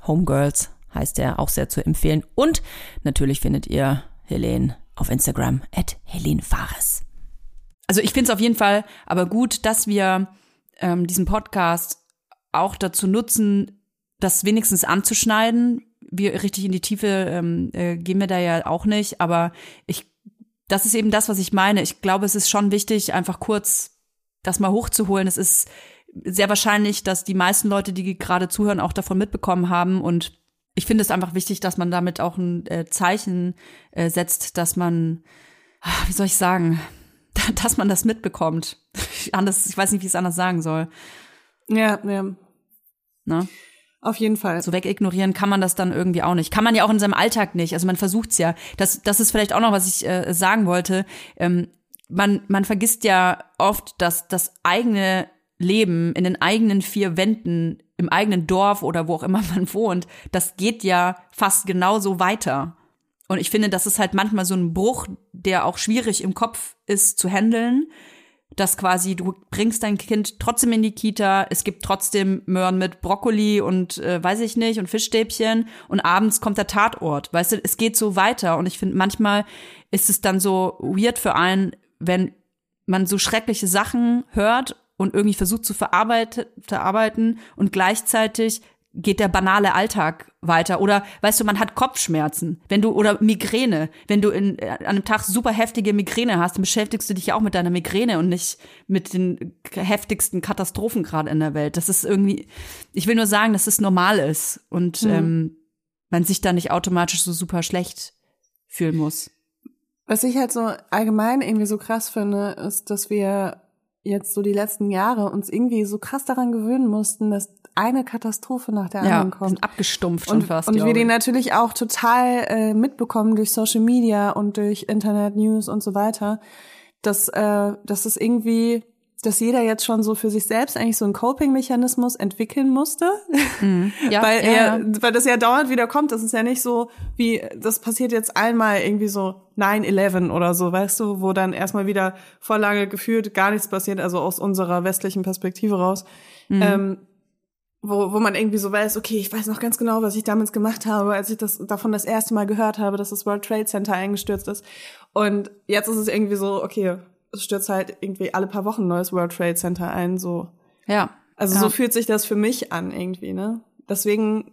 Homegirls heißt er, auch sehr zu empfehlen. Und natürlich findet ihr Helene auf Instagram at Helene Fares. Also ich finde es auf jeden Fall aber gut, dass wir ähm, diesen Podcast auch dazu nutzen, das wenigstens anzuschneiden. Wir richtig in die Tiefe ähm, äh, gehen wir da ja auch nicht, aber ich das ist eben das, was ich meine. Ich glaube, es ist schon wichtig, einfach kurz das mal hochzuholen. Es ist sehr wahrscheinlich, dass die meisten Leute, die gerade zuhören, auch davon mitbekommen haben. Und ich finde es einfach wichtig, dass man damit auch ein äh, Zeichen äh, setzt, dass man, ah, wie soll ich sagen, dass man das mitbekommt. anders, ich weiß nicht, wie ich es anders sagen soll.
Ja, ja.
Ne?
Auf jeden Fall.
So wegignorieren kann man das dann irgendwie auch nicht. Kann man ja auch in seinem Alltag nicht. Also man versucht's ja. Das, das ist vielleicht auch noch, was ich äh, sagen wollte. Ähm, man, man vergisst ja oft, dass das eigene Leben in den eigenen vier Wänden, im eigenen Dorf oder wo auch immer man wohnt, das geht ja fast genauso weiter. Und ich finde, das ist halt manchmal so ein Bruch, der auch schwierig im Kopf ist zu handeln, dass quasi du bringst dein Kind trotzdem in die Kita, es gibt trotzdem Möhren mit Brokkoli und äh, weiß ich nicht und Fischstäbchen. Und abends kommt der Tatort. Weißt du, es geht so weiter. Und ich finde manchmal ist es dann so weird für einen, wenn man so schreckliche Sachen hört und irgendwie versucht zu verarbeiten und gleichzeitig geht der banale Alltag weiter oder weißt du, man hat Kopfschmerzen, wenn du oder Migräne, wenn du in, äh, an einem Tag super heftige Migräne hast, dann beschäftigst du dich ja auch mit deiner Migräne und nicht mit den heftigsten Katastrophen gerade in der Welt. Das ist irgendwie, ich will nur sagen, dass es normal ist und mhm. ähm, man sich da nicht automatisch so super schlecht fühlen muss.
Was ich halt so allgemein irgendwie so krass finde, ist, dass wir jetzt so die letzten Jahre uns irgendwie so krass daran gewöhnen mussten, dass eine Katastrophe nach der
ja,
anderen kommt.
Sind abgestumpft
und,
fast.
Und wir die natürlich auch total äh, mitbekommen durch Social Media und durch Internet News und so weiter, dass, äh, dass es irgendwie dass jeder jetzt schon so für sich selbst eigentlich so einen Coping-Mechanismus entwickeln musste. Mhm. Ja, weil, ja, er, ja. weil das ja dauernd wieder kommt. Das ist ja nicht so, wie das passiert jetzt einmal irgendwie so 9-11 oder so, weißt du, wo dann erstmal wieder vor lange gefühlt gar nichts passiert, also aus unserer westlichen Perspektive raus. Mhm. Ähm, wo, wo man irgendwie so weiß, okay, ich weiß noch ganz genau, was ich damals gemacht habe, als ich das davon das erste Mal gehört habe, dass das World Trade Center eingestürzt ist. Und jetzt ist es irgendwie so, okay, stürzt halt irgendwie alle paar Wochen ein neues World Trade Center ein, so.
Ja.
Also
ja.
so fühlt sich das für mich an irgendwie, ne? Deswegen,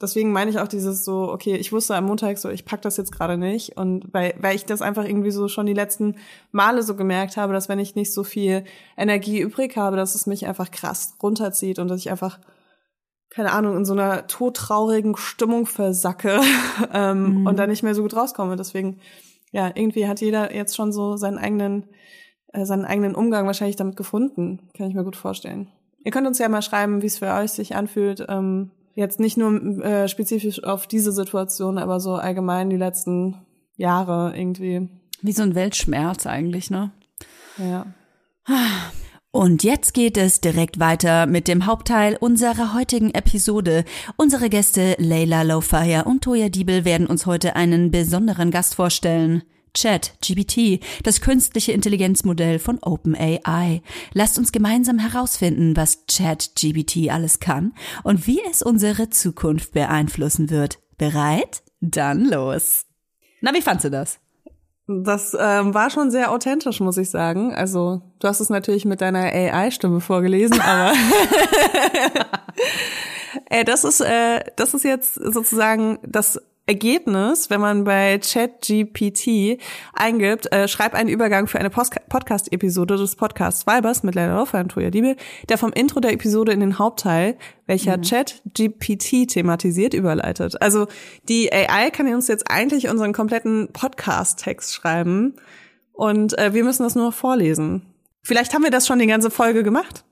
deswegen meine ich auch dieses so, okay, ich wusste am Montag so, ich pack das jetzt gerade nicht und weil, weil ich das einfach irgendwie so schon die letzten Male so gemerkt habe, dass wenn ich nicht so viel Energie übrig habe, dass es mich einfach krass runterzieht und dass ich einfach keine Ahnung, in so einer todtraurigen Stimmung versacke ähm, mhm. und da nicht mehr so gut rauskomme. Deswegen ja, irgendwie hat jeder jetzt schon so seinen eigenen, äh, seinen eigenen Umgang wahrscheinlich damit gefunden. Kann ich mir gut vorstellen. Ihr könnt uns ja mal schreiben, wie es für euch sich anfühlt. Ähm, jetzt nicht nur äh, spezifisch auf diese Situation, aber so allgemein die letzten Jahre irgendwie.
Wie so ein Weltschmerz eigentlich, ne?
Ja.
Und jetzt geht es direkt weiter mit dem Hauptteil unserer heutigen Episode. Unsere Gäste Leila Lowfire und Toya Diebel werden uns heute einen besonderen Gast vorstellen. Chat GBT, das künstliche Intelligenzmodell von OpenAI. Lasst uns gemeinsam herausfinden, was Chat GBT alles kann und wie es unsere Zukunft beeinflussen wird. Bereit? Dann los. Na, wie fandst du das?
Das ähm, war schon sehr authentisch, muss ich sagen. Also, du hast es natürlich mit deiner AI-Stimme vorgelesen, aber Ey, das ist äh, das ist jetzt sozusagen das Ergebnis, wenn man bei ChatGPT eingibt, äh, schreib einen Übergang für eine Podcast-Episode des Podcasts Vibers mit Leila Laufer und Toya Diebel, der vom Intro der Episode in den Hauptteil, welcher mhm. ChatGPT thematisiert, überleitet. Also die AI kann uns jetzt eigentlich unseren kompletten Podcast-Text schreiben und äh, wir müssen das nur vorlesen. Vielleicht haben wir das schon die ganze Folge gemacht.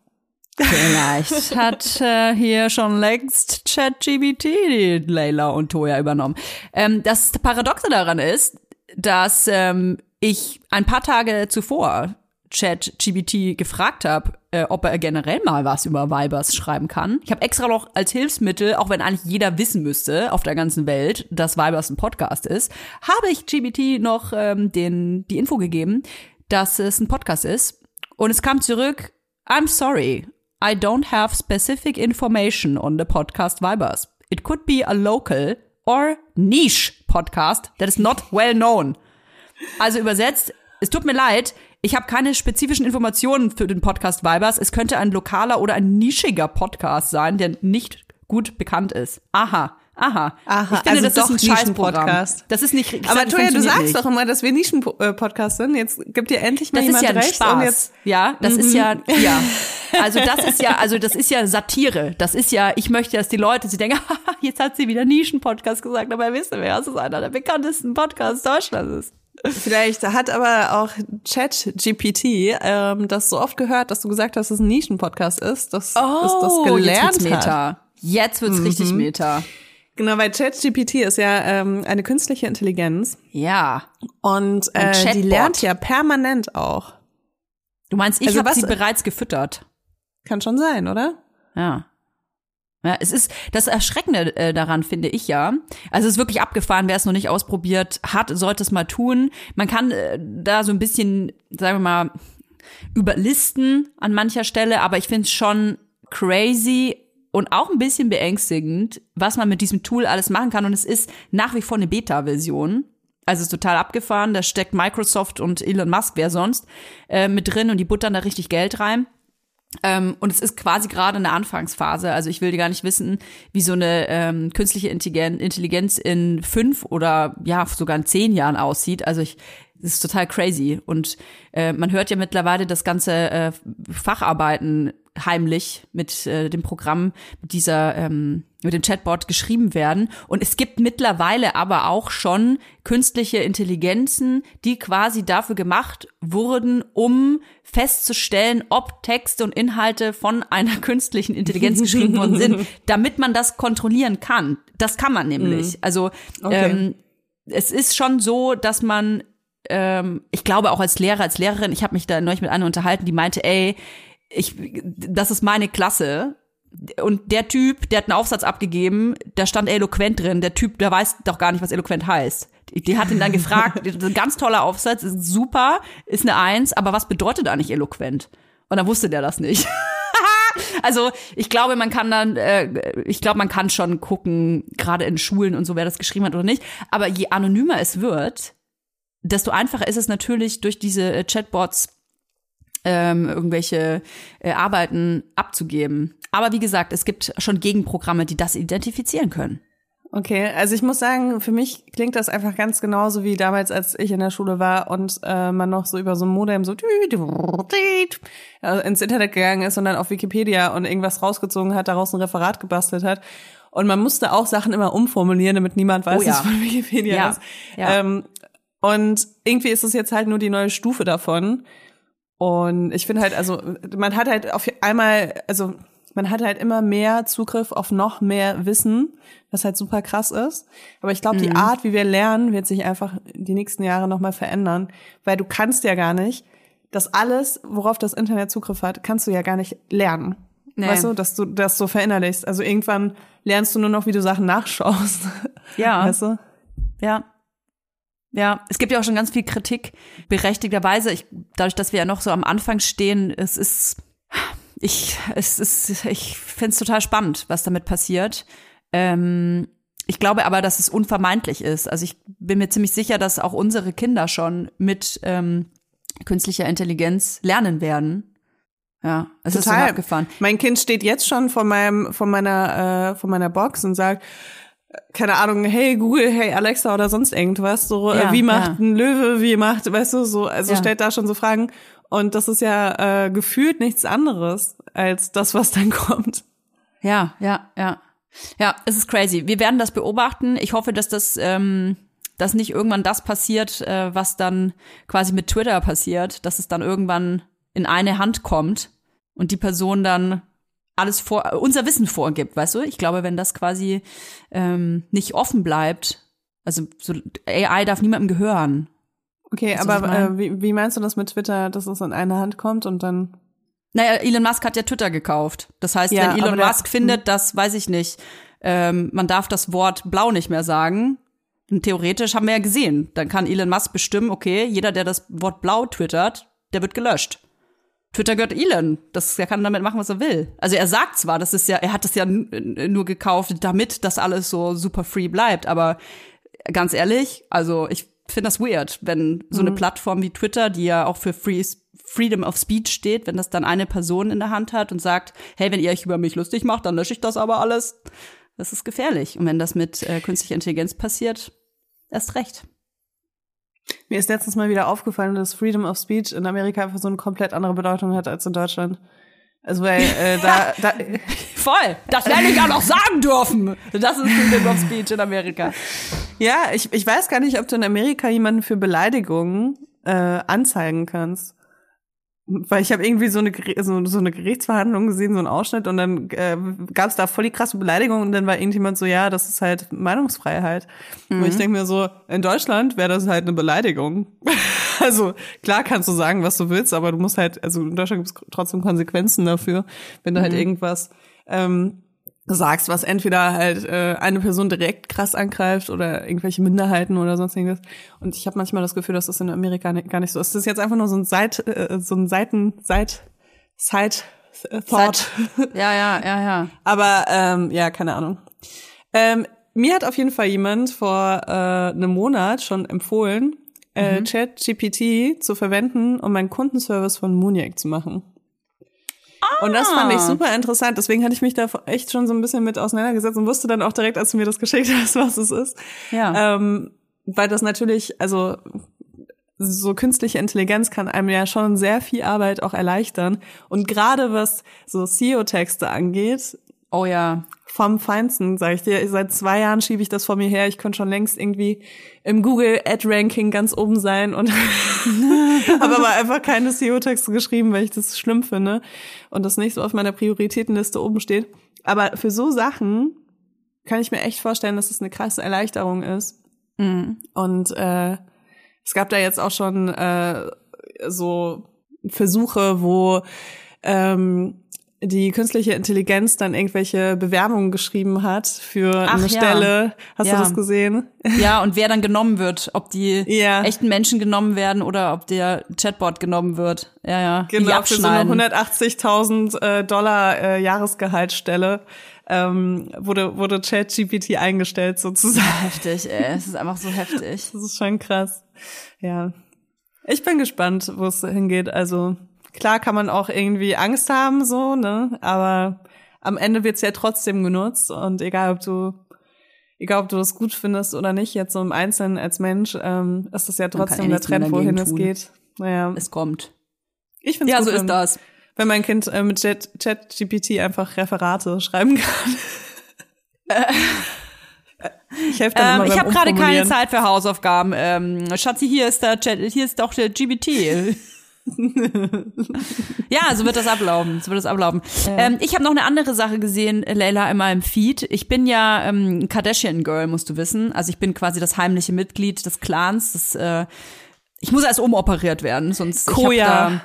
Vielleicht hat äh, hier schon längst ChatGBT Layla und Toya übernommen. Ähm, das Paradoxe daran ist, dass ähm, ich ein paar Tage zuvor ChatGBT gefragt habe, äh, ob er generell mal was über Vibers schreiben kann. Ich habe extra noch als Hilfsmittel, auch wenn eigentlich jeder wissen müsste auf der ganzen Welt, dass Vibers ein Podcast ist, habe ich GBT noch ähm, den, die Info gegeben, dass es ein Podcast ist. Und es kam zurück, I'm sorry, I don't have specific information on the podcast Vibers. It could be a local or niche podcast that is not well known. Also übersetzt, es tut mir leid, ich habe keine spezifischen Informationen für den Podcast Vibers. Es könnte ein lokaler oder ein nischiger Podcast sein, der nicht gut bekannt ist. Aha, Aha.
Aha,
ich finde,
also
das
doch
ist ein.
Nischen-Podcast.
Das ist nicht.
Aber Toja, du sagst
nicht.
doch immer, dass wir Nischen-Podcast sind. Jetzt gibt dir endlich mal
Das ist
jemand
ja ein
recht.
Spaß.
Jetzt, Mhm.
ja, das ist ja, ja. Also das ist ja, also das ist ja Satire. Das ist ja, ich möchte, dass die Leute, sie denken, "Haha, jetzt hat sie wieder Nischen-Podcast gesagt, aber wisst ihr, wer das ist einer der bekanntesten Podcasts Deutschlands ist.
vielleicht hat aber auch ChatGPT ähm, das so oft gehört, dass du gesagt hast, dass es ein Nischen-Podcast ist, dass es das
Oh, jetzt
gelernt
wird's
hat.
Meta. Jetzt wird's richtig Meta.
Genau, weil ChatGPT ist ja ähm, eine künstliche Intelligenz
Ja.
und äh, die lernt ja permanent auch.
Du meinst, ich
Also
habe sie bereits gefüttert.
Kann schon sein, oder?
Ja. Ja, es ist das Erschreckende äh, daran, finde ich ja. Also es ist wirklich abgefahren, wer es noch nicht ausprobiert hat, sollte es mal tun. Man kann äh, da so ein bisschen, sagen wir mal, überlisten an mancher Stelle, aber ich finde es schon crazy und auch ein bisschen beängstigend, was man mit diesem Tool alles machen kann. Und es ist nach wie vor eine Beta-Version. Also ist total abgefahren. Da steckt Microsoft und Elon Musk, wer sonst, äh, mit drin und die buttern da richtig Geld rein. Ähm, und es ist quasi gerade eine Anfangsphase. Also ich will gar nicht wissen, wie so eine ähm, künstliche Intelligen- Intelligenz in fünf oder ja sogar in zehn Jahren aussieht. Also ich, das ist total crazy. Und äh, man hört ja mittlerweile das ganze äh, Facharbeiten heimlich mit äh, dem Programm, mit dieser, ähm, mit dem Chatbot geschrieben werden. Und es gibt mittlerweile aber auch schon künstliche Intelligenzen, die quasi dafür gemacht wurden, um festzustellen, ob Texte und Inhalte von einer künstlichen Intelligenz geschrieben worden sind, damit man das kontrollieren kann. Das kann man nämlich. Also
Okay.
ähm, es ist schon so, dass man ähm, ich glaube auch als Lehrer, als Lehrerin, ich habe mich da neulich mit einer unterhalten, die meinte, ey, ich, das ist meine Klasse. Und der Typ, der hat einen Aufsatz abgegeben, da stand eloquent drin. Der Typ, der weiß doch gar nicht, was eloquent heißt. Die, hat ihn dann gefragt, das ist ein ganz toller Aufsatz, ist super, ist eine Eins, aber was bedeutet eigentlich eloquent? Und dann wusste der das nicht. also ich glaube, man kann dann, äh, ich glaube, man kann schon gucken, gerade in Schulen und so, wer das geschrieben hat oder nicht. Aber je anonymer es wird, desto einfacher ist es natürlich durch diese äh, Chatbots ähm, irgendwelche äh, Arbeiten abzugeben. Aber wie gesagt, es gibt schon Gegenprogramme, die das identifizieren können.
Okay, also ich muss sagen, für mich klingt das einfach ganz genauso wie damals, als ich in der Schule war und äh, man noch so über so ein Modem so ins Internet gegangen ist und dann auf Wikipedia und irgendwas rausgezogen hat, daraus ein Referat gebastelt hat. Und man musste auch Sachen immer umformulieren, damit niemand weiß,
Oh ja.
was von Wikipedia
Ja,
ist.
ja.
Ähm, und irgendwie ist es jetzt halt nur die neue Stufe davon. Und ich finde halt, also man hat halt auf einmal, also man hat halt immer mehr Zugriff auf noch mehr Wissen, was halt super krass ist. Aber ich glaube,
Mhm.
die Art, wie wir lernen, wird sich einfach die nächsten Jahre nochmal verändern, weil du kannst ja gar nicht, das alles, worauf das Internet Zugriff hat, kannst du ja gar nicht lernen.
Nee.
Weißt du, dass du das so verinnerlichst. Also irgendwann lernst du nur noch, wie du Sachen nachschaust.
Ja.
Weißt du?
Ja. Ja, es gibt ja auch schon ganz viel Kritik, berechtigterweise. Ich, dadurch, dass wir ja noch so am Anfang stehen, es ist, ich, es ist, ich finde es total spannend, was damit passiert. Ähm, ich glaube aber, dass es unvermeidlich ist. Also ich bin mir ziemlich sicher, dass auch unsere Kinder schon mit ähm, künstlicher Intelligenz lernen werden. Ja, es ist so abgefahren.
Mein Kind steht jetzt schon vor meinem, vor meiner, äh, vor meiner Box und sagt, keine Ahnung, hey Google, hey Alexa oder sonst irgendwas, so
Ja,
äh, wie macht
ja.
ein Löwe, wie macht, weißt du, so, also
Ja.
stellt da schon so Fragen und das ist ja äh, gefühlt nichts anderes als das, was dann kommt.
Ja, ja, ja. Ja, es ist crazy. Wir werden das beobachten. Ich hoffe, dass das, ähm, dass nicht irgendwann das passiert, äh, was dann quasi mit Twitter passiert, dass es dann irgendwann in eine Hand kommt und die Person dann alles vor, unser Wissen vorgibt, weißt du? Ich glaube, wenn das quasi ähm, nicht offen bleibt, also so AI darf niemandem gehören.
Okay,
Weißt
aber äh, wie, wie meinst du das mit Twitter, dass es in eine Hand kommt und dann
Naja, Elon Musk hat ja Twitter gekauft. Das heißt,
Ja,
wenn Elon Musk findet, dass, weiß ich nicht, ähm, man darf das Wort blau nicht mehr sagen, und theoretisch haben wir ja gesehen, dann kann Elon Musk bestimmen, okay, jeder, der das Wort blau twittert, der wird gelöscht. Twitter gehört Elon. Das, er kann damit machen, was er will. Also er sagt zwar, das ist ja, er hat das ja nur gekauft, damit das alles so super free bleibt, aber ganz ehrlich, also ich finde das weird, wenn so eine Plattform wie Twitter, die ja auch für Free Freedom of Speech steht, wenn das dann eine Person in der Hand hat und sagt, hey, wenn ihr euch über mich lustig macht, dann lösche ich das aber alles. Das ist gefährlich. Und wenn das mit äh, künstlicher Intelligenz passiert, erst recht.
Mir ist letztens mal wieder aufgefallen, dass Freedom of Speech in Amerika einfach so eine komplett andere Bedeutung hat als in Deutschland. Also weil äh, da, da
Voll. Das werde ich auch noch sagen dürfen. Das ist Freedom of Speech in Amerika.
ja, ich, ich weiß gar nicht, ob du in Amerika jemanden für Beleidigungen äh, anzeigen kannst. Weil ich habe irgendwie so eine, so, so eine Gerichtsverhandlung gesehen, so einen Ausschnitt und dann äh, gab es da voll die krasse Beleidigung und dann war irgendjemand so, ja, das ist halt Meinungsfreiheit. Und ich denke mir so, in Deutschland wäre das halt eine Beleidigung. also klar kannst du sagen, was du willst, aber du musst halt, also in Deutschland gibt es trotzdem Konsequenzen dafür, wenn du halt irgendwas ähm, sagst, was entweder halt äh, eine Person direkt krass angreift oder irgendwelche Minderheiten oder sonst irgendwas. Und ich habe manchmal das Gefühl, dass das in Amerika gar nicht so ist. Das ist jetzt einfach nur so ein Seit, äh, so ein Seiten, Seit, Side Thought.
Ja, ja, ja, ja.
Aber ähm, ja, keine Ahnung. Ähm, mir hat auf jeden Fall jemand vor äh, einem Monat schon empfohlen, äh, ChatGPT zu verwenden, um meinen Kundenservice von Mooniac zu machen. Und das fand ich super interessant. Deswegen hatte ich mich da echt schon so ein bisschen mit auseinandergesetzt und wusste dann auch direkt, als du mir das geschickt hast, was es ist.
Ja.
Ähm, weil das natürlich, also so künstliche Intelligenz kann einem ja schon sehr viel Arbeit auch erleichtern. Und gerade was so SEO-Texte angeht,
Oh ja.
vom Feinsten, sage ich dir. Seit zwei Jahren schiebe ich das vor mir her. Ich könnte schon längst irgendwie im Google Ad Ranking ganz oben sein und habe aber einfach keine SEO-Texte geschrieben, weil ich das schlimm finde und das nicht so auf meiner Prioritätenliste oben steht. Aber für so Sachen kann ich mir echt vorstellen, dass es eine krasse Erleichterung ist. Und äh, es gab da jetzt auch schon äh, so Versuche, wo ähm, die künstliche Intelligenz dann irgendwelche Bewerbungen geschrieben hat für
Ach
eine
ja.
Stelle. Hast
Ja.
du das gesehen?
Ja, und wer dann genommen wird, ob die
Ja.
echten Menschen genommen werden oder ob der Chatbot genommen wird. Ja, ja.
Genau, für so eine
abschneiden.
180.000 äh, Dollar äh, Jahresgehaltsstelle ähm, wurde, wurde ChatGPT eingestellt sozusagen.
Heftig, ey. Es ist einfach so heftig.
Das ist schon krass. Ja. Ich bin gespannt, wo es hingeht. Also klar kann man auch irgendwie Angst haben, so, ne? Aber am Ende wird's ja trotzdem genutzt und egal ob du egal ob du das gut findest oder nicht, jetzt so im Einzelnen als Mensch, ähm, ist das ja trotzdem der Trend, wohin es
tun.
geht. Naja,
Es kommt.
ich finde
Ja,
gut,
so ist
wenn,
das.
wenn mein Kind äh, mit Chat- ChatGPT einfach Referate schreiben kann. ich helfe dann
Ähm,
immer
ich habe gerade keine. Zeit für Hausaufgaben. Ähm, Schatzi, hier ist der Chat, hier ist doch der GBT. ja, so wird das ablaufen. So wird das ablaufen. Ähm, ich habe noch eine andere Sache gesehen, Leila, in meinem Feed. Ich bin ja ähm, Kardashian Girl, musst du wissen. Also ich bin quasi das heimliche Mitglied des Clans. Das, äh, ich muss erst umoperiert werden, sonst
Koja.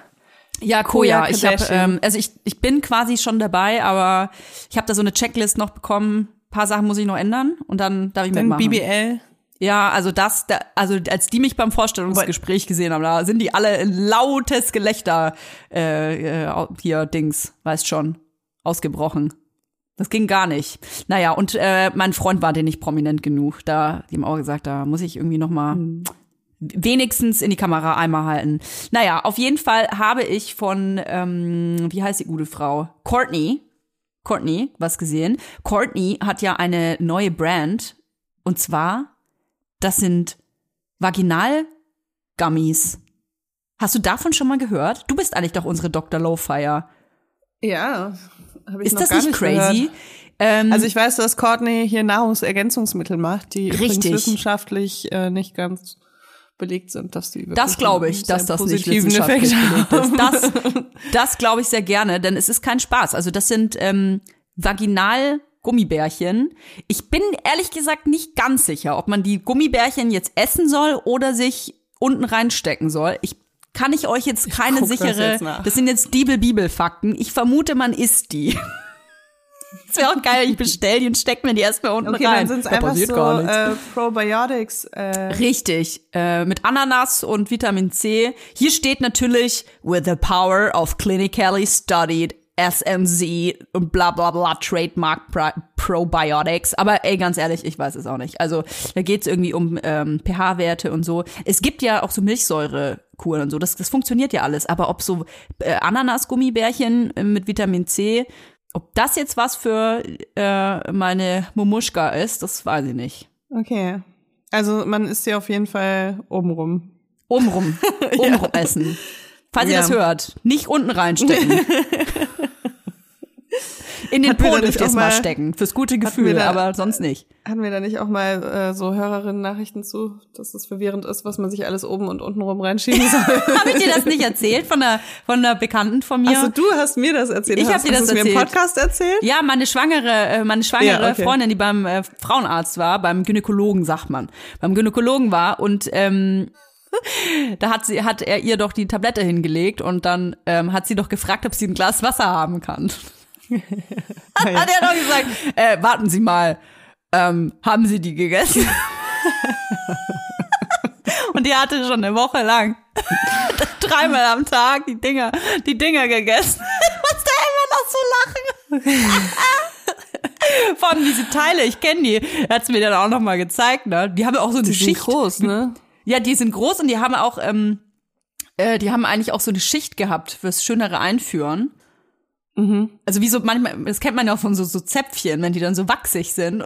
ja, Koja. Ich hab, ähm, also ich, ich bin quasi schon dabei, aber ich habe da so eine Checklist noch bekommen. Ein paar Sachen muss ich noch ändern und dann darf ich
Dann
mitmachen.
BBL.
Ja, also das, da, also als die mich beim Vorstellungsgespräch gesehen haben, da sind die alle in lautes Gelächter äh, äh, hier Dings, weißt schon, ausgebrochen. Das ging gar nicht. Naja, und äh, mein Freund war den nicht prominent genug. Da, die haben auch gesagt, da muss ich irgendwie noch mal wenigstens in die Kamera einmal halten. Naja, auf jeden Fall habe ich von, ähm, wie heißt die gute Frau? Courtney. Courtney, was gesehen. Courtney hat ja eine neue Brand. Und zwar, das sind Vaginal-Gummies. Hast du davon schon mal gehört? Du bist eigentlich doch unsere Dr. Lowfire.
Ja. Hab ich
Ist
noch
das
gar
nicht crazy?
Gehört.
Ähm,
Also ich weiß, dass Courtney hier Nahrungsergänzungsmittel macht, die wissenschaftlich äh, nicht ganz belegt sind, dass die
Das glaube ich, dass das nicht wissenschaftlich
Effekt
belegt
haben.
ist. Das, das glaube ich sehr gerne, denn es ist kein Spaß. Also das sind ähm, vaginal Gummibärchen. Ich bin ehrlich gesagt nicht ganz sicher, ob man die Gummibärchen jetzt essen soll oder sich unten reinstecken soll. Ich kann ich euch jetzt keine
guck das
sichere,
jetzt
das sind jetzt Diebel-Bibel-Fakten. Ich vermute, man isst die. Das wäre auch geil, ich bestell die und steck mir die erstmal unten
Okay,
rein.
dann sind es
Da
einfach so äh, Probiotics. Äh,
Richtig, äh, mit Ananas und Vitamin C. Hier steht natürlich with the power of clinically studied SMZ und bla bla bla Trademark Pro Probiotics. Aber ey, ganz ehrlich, ich weiß es auch nicht. Also da geht's irgendwie um ähm, pH-Werte und so. Es gibt ja auch so Milchsäurekuren und so. Das, das funktioniert ja alles. Aber ob so äh, Ananas-Gummibärchen äh, mit Vitamin C Ob das jetzt was für äh, meine Mumuschka ist, das weiß ich nicht.
Okay. Also man isst ja auf jeden Fall obenrum.
Obenrum, obenrum essen. Falls ihr
Ja.
das hört, nicht unten reinstecken. In den
Hatten wir
Po
da nicht
dürft ihr es mal stecken, fürs gute Gefühl,
da-
aber sonst nicht.
Hatten wir da nicht auch mal äh, so Hörerinnen-Nachrichten zu, dass es verwirrend ist, was man sich alles oben und unten rum reinschieben soll?
Habe ich dir das nicht erzählt von einer, von einer Bekannten von mir?
Also du hast mir das erzählt.
Ich hab
hast,
dir das
hast du's mir im
erzählt.
Podcast erzählt?
Ja, meine schwangere, äh, meine schwangere
Ja, okay.
Freundin, die beim äh, Frauenarzt war, beim Gynäkologen sagt man, beim Gynäkologen war und ähm, da hat sie, hat er ihr doch die Tablette hingelegt und dann ähm, hat sie doch gefragt, ob sie ein Glas Wasser haben kann. hat er doch gesagt, äh, warten Sie mal, ähm, haben Sie die gegessen? und die hatte schon eine Woche lang dreimal am Tag die Dinger, die Dinger gegessen. Ich musste immer noch so lachen. Vor allem diese Teile, ich kenne die. Er hat's mir dann auch noch mal gezeigt, ne? Die haben auch so eine
Die sind
Schicht.
groß, ne?
Ja, die sind groß und die haben auch, ähm, äh, die haben eigentlich auch so eine Schicht gehabt fürs schönere Einführen.
Mhm.
Also wie so manchmal, das kennt man ja auch von so, so Zäpfchen, wenn die dann so wachsig sind.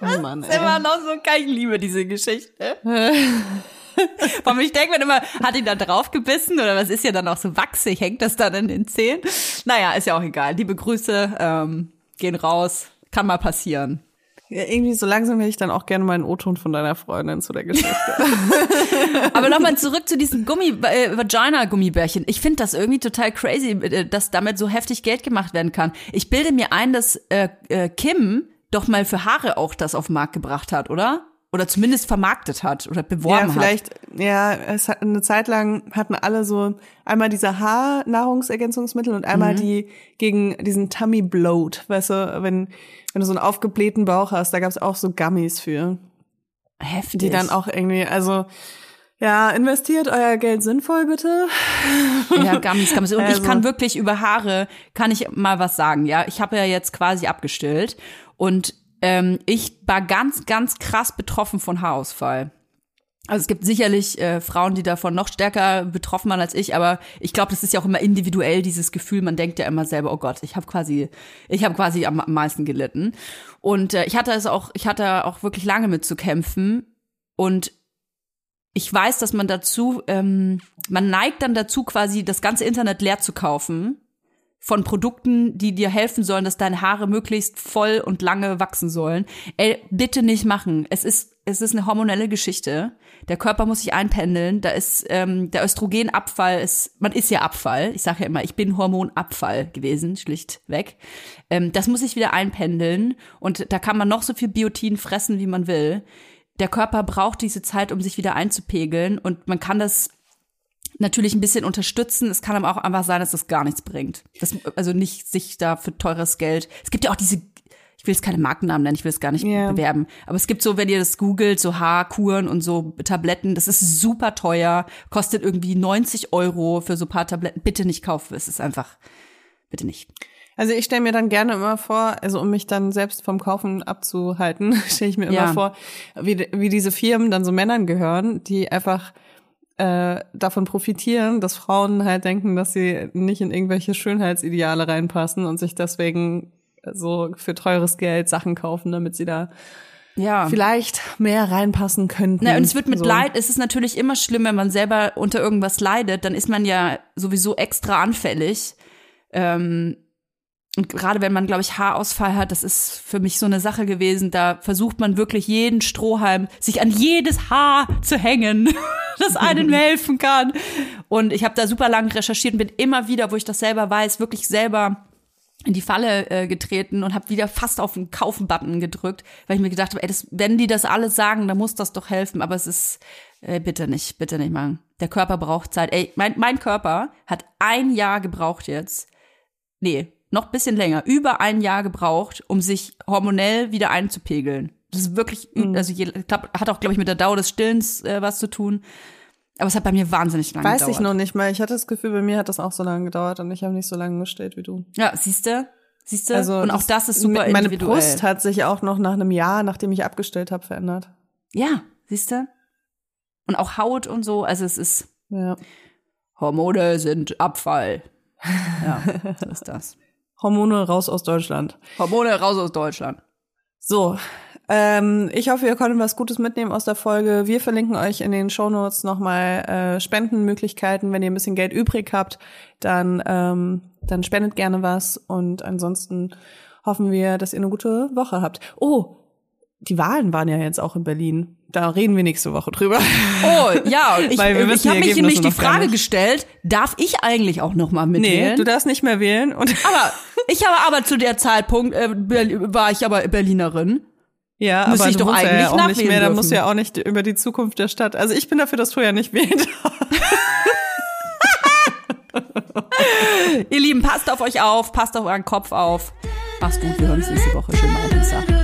Oh Mann, ey.
Immer noch so, ich liebe diese Geschichte. Allem, ich denke mir immer, hat ihn da drauf gebissen oder was ist ja dann auch so wachsig, hängt das dann in den Zähnen? Naja, ist ja auch egal. Liebe Grüße, ähm, gehen raus, kann mal passieren.
Ja, irgendwie so langsam hätte ich dann auch gerne mal einen O-Ton von deiner Freundin zu der Geschichte.
Aber nochmal zurück zu diesen Gummi, äh, Vagina-Gummibärchen. Ich finde das irgendwie total crazy, äh, dass damit so heftig Geld gemacht werden kann. Ich bilde mir ein, dass äh, äh, Kim doch mal für Haare auch das auf den Markt gebracht hat, oder? Oder zumindest vermarktet hat oder beworben
ja,
hat.
vielleicht, ja, es hat eine Zeit lang hatten alle so einmal diese Haarnahrungsergänzungsmittel und einmal die gegen diesen Tummy Bloat, weißt du, wenn, wenn du so einen aufgeblähten Bauch hast, da gab's auch so Gummies für,
Heftig.
die dann auch irgendwie, also ja, investiert euer Geld sinnvoll bitte.
Ja, Gummis, Gummis. Und ich
Also-
kann wirklich über Haare, kann ich mal was sagen, ja. Ich habe ja jetzt quasi abgestillt und ähm, ich war ganz, ganz krass betroffen von Haarausfall. Also es gibt sicherlich äh, Frauen, die davon noch stärker betroffen waren als ich, aber ich glaube, das ist ja auch immer individuell dieses Gefühl. Man denkt ja immer selber, oh Gott, ich habe quasi, ich habe quasi am, meisten gelitten. Und äh, ich hatte es auch, ich hatte auch wirklich lange mit zu kämpfen. Und ich weiß, dass man dazu, ähm, man neigt dann dazu, quasi das ganze Internet leer zu kaufen von Produkten, die dir helfen sollen, dass deine Haare möglichst voll und lange wachsen sollen. Ey, bitte nicht machen. Es ist, es ist eine hormonelle Geschichte. Der Körper muss sich einpendeln. Da ist ähm, der Östrogenabfall ist, man ist ja Abfall. Ich sage ja immer, ich bin Hormonabfall gewesen, schlichtweg. Ähm, das muss sich wieder einpendeln und da kann man noch so viel Biotin fressen, wie man will. Der Körper braucht diese Zeit, um sich wieder einzupegeln und man kann das natürlich ein bisschen unterstützen. Es kann aber auch einfach sein, dass das gar nichts bringt. Das, also nicht sich da für teures Geld. Es gibt ja auch diese, ich will jetzt keine Markennamen nennen, ich will es gar nicht
Ja.
bewerben. Aber es gibt so, wenn ihr das googelt, so Haarkuren und so Tabletten, das ist super teuer, kostet irgendwie 90 Euro für so ein paar Tabletten. Bitte nicht kaufen, es ist einfach, bitte nicht.
Also ich stelle mir dann gerne immer vor, also um mich dann selbst vom Kaufen abzuhalten, stelle ich mir immer
Ja.
vor, wie, wie diese Firmen dann so Männern gehören, die einfach äh, davon profitieren, dass Frauen halt denken, dass sie nicht in irgendwelche Schönheitsideale reinpassen und sich deswegen so für teures Geld Sachen kaufen, damit sie da
Ja.
vielleicht mehr reinpassen könnten.
Na, und es wird mit
so.
Leid, es ist natürlich immer schlimm, wenn man selber unter irgendwas leidet, dann ist man ja sowieso extra anfällig. Ähm, und gerade wenn man, glaube ich, Haarausfall hat, das ist für mich so eine Sache gewesen, da versucht man wirklich jeden Strohhalm, sich an jedes Haar zu hängen, das einem helfen kann. Und ich habe da super lang recherchiert und bin immer wieder, wo ich das selber weiß, wirklich selber in die Falle äh, getreten und habe wieder fast auf den Kaufen-Button gedrückt, weil ich mir gedacht habe, ey, das, wenn die das alles sagen, dann muss das doch helfen. Aber es ist, äh, bitte nicht, bitte nicht machen. Der Körper braucht Zeit. Ey, mein, mein Körper hat ein Jahr gebraucht jetzt. Nee, noch bisschen länger. Über ein Jahr gebraucht, um sich hormonell wieder einzupegeln. Das ist wirklich,
Mhm.
also je, ich glaub, hat auch, glaube ich, mit der Dauer des Stillens äh, was zu tun. Aber es hat bei mir wahnsinnig lange
Weiß
gedauert.
ich noch nicht mal. Ich hatte das Gefühl, bei mir hat das auch so lange gedauert und ich habe nicht so lange gestillt wie du.
Ja, siehst du? Siehst du?
Also
und auch das ist super
Meine
individuell.
Brust hat sich auch noch nach einem Jahr, nachdem ich abgestellt habe, verändert.
Ja, siehst du? Und auch Haut und so, also es ist
Ja.
Hormone sind Abfall. Ja, so ist das.
Hormone raus aus Deutschland.
Hormone raus aus Deutschland.
So, ähm, ich hoffe, ihr konntet was Gutes mitnehmen aus der Folge. Wir verlinken euch in den Shownotes nochmal äh, Spendenmöglichkeiten. Wenn ihr ein bisschen Geld übrig habt, dann, ähm, dann spendet gerne was. Und ansonsten hoffen wir, dass ihr eine gute Woche habt. Oh, die Wahlen waren ja jetzt auch in Berlin. Da reden wir nächste Woche drüber.
Oh, ja, ich,
Weil wir
ich
wissen
habe mich nämlich die Frage gestellt, darf ich eigentlich auch noch mal mitwählen?
Nee, du darfst nicht mehr wählen. Und
aber ich habe aber zu der Zeitpunkt äh, war ich aber Berlinerin.
ja,
Müsste
aber
ich
du
doch
ja,
eigentlich
ja auch nicht mehr. Da du ja auch nicht über die Zukunft der Stadt. Also ich bin dafür, dass Toja nicht wählt.
Ihr Lieben, passt auf euch auf, passt auf euren Kopf auf. Macht's gut, wir hören uns nächste Woche. Schönen Abend.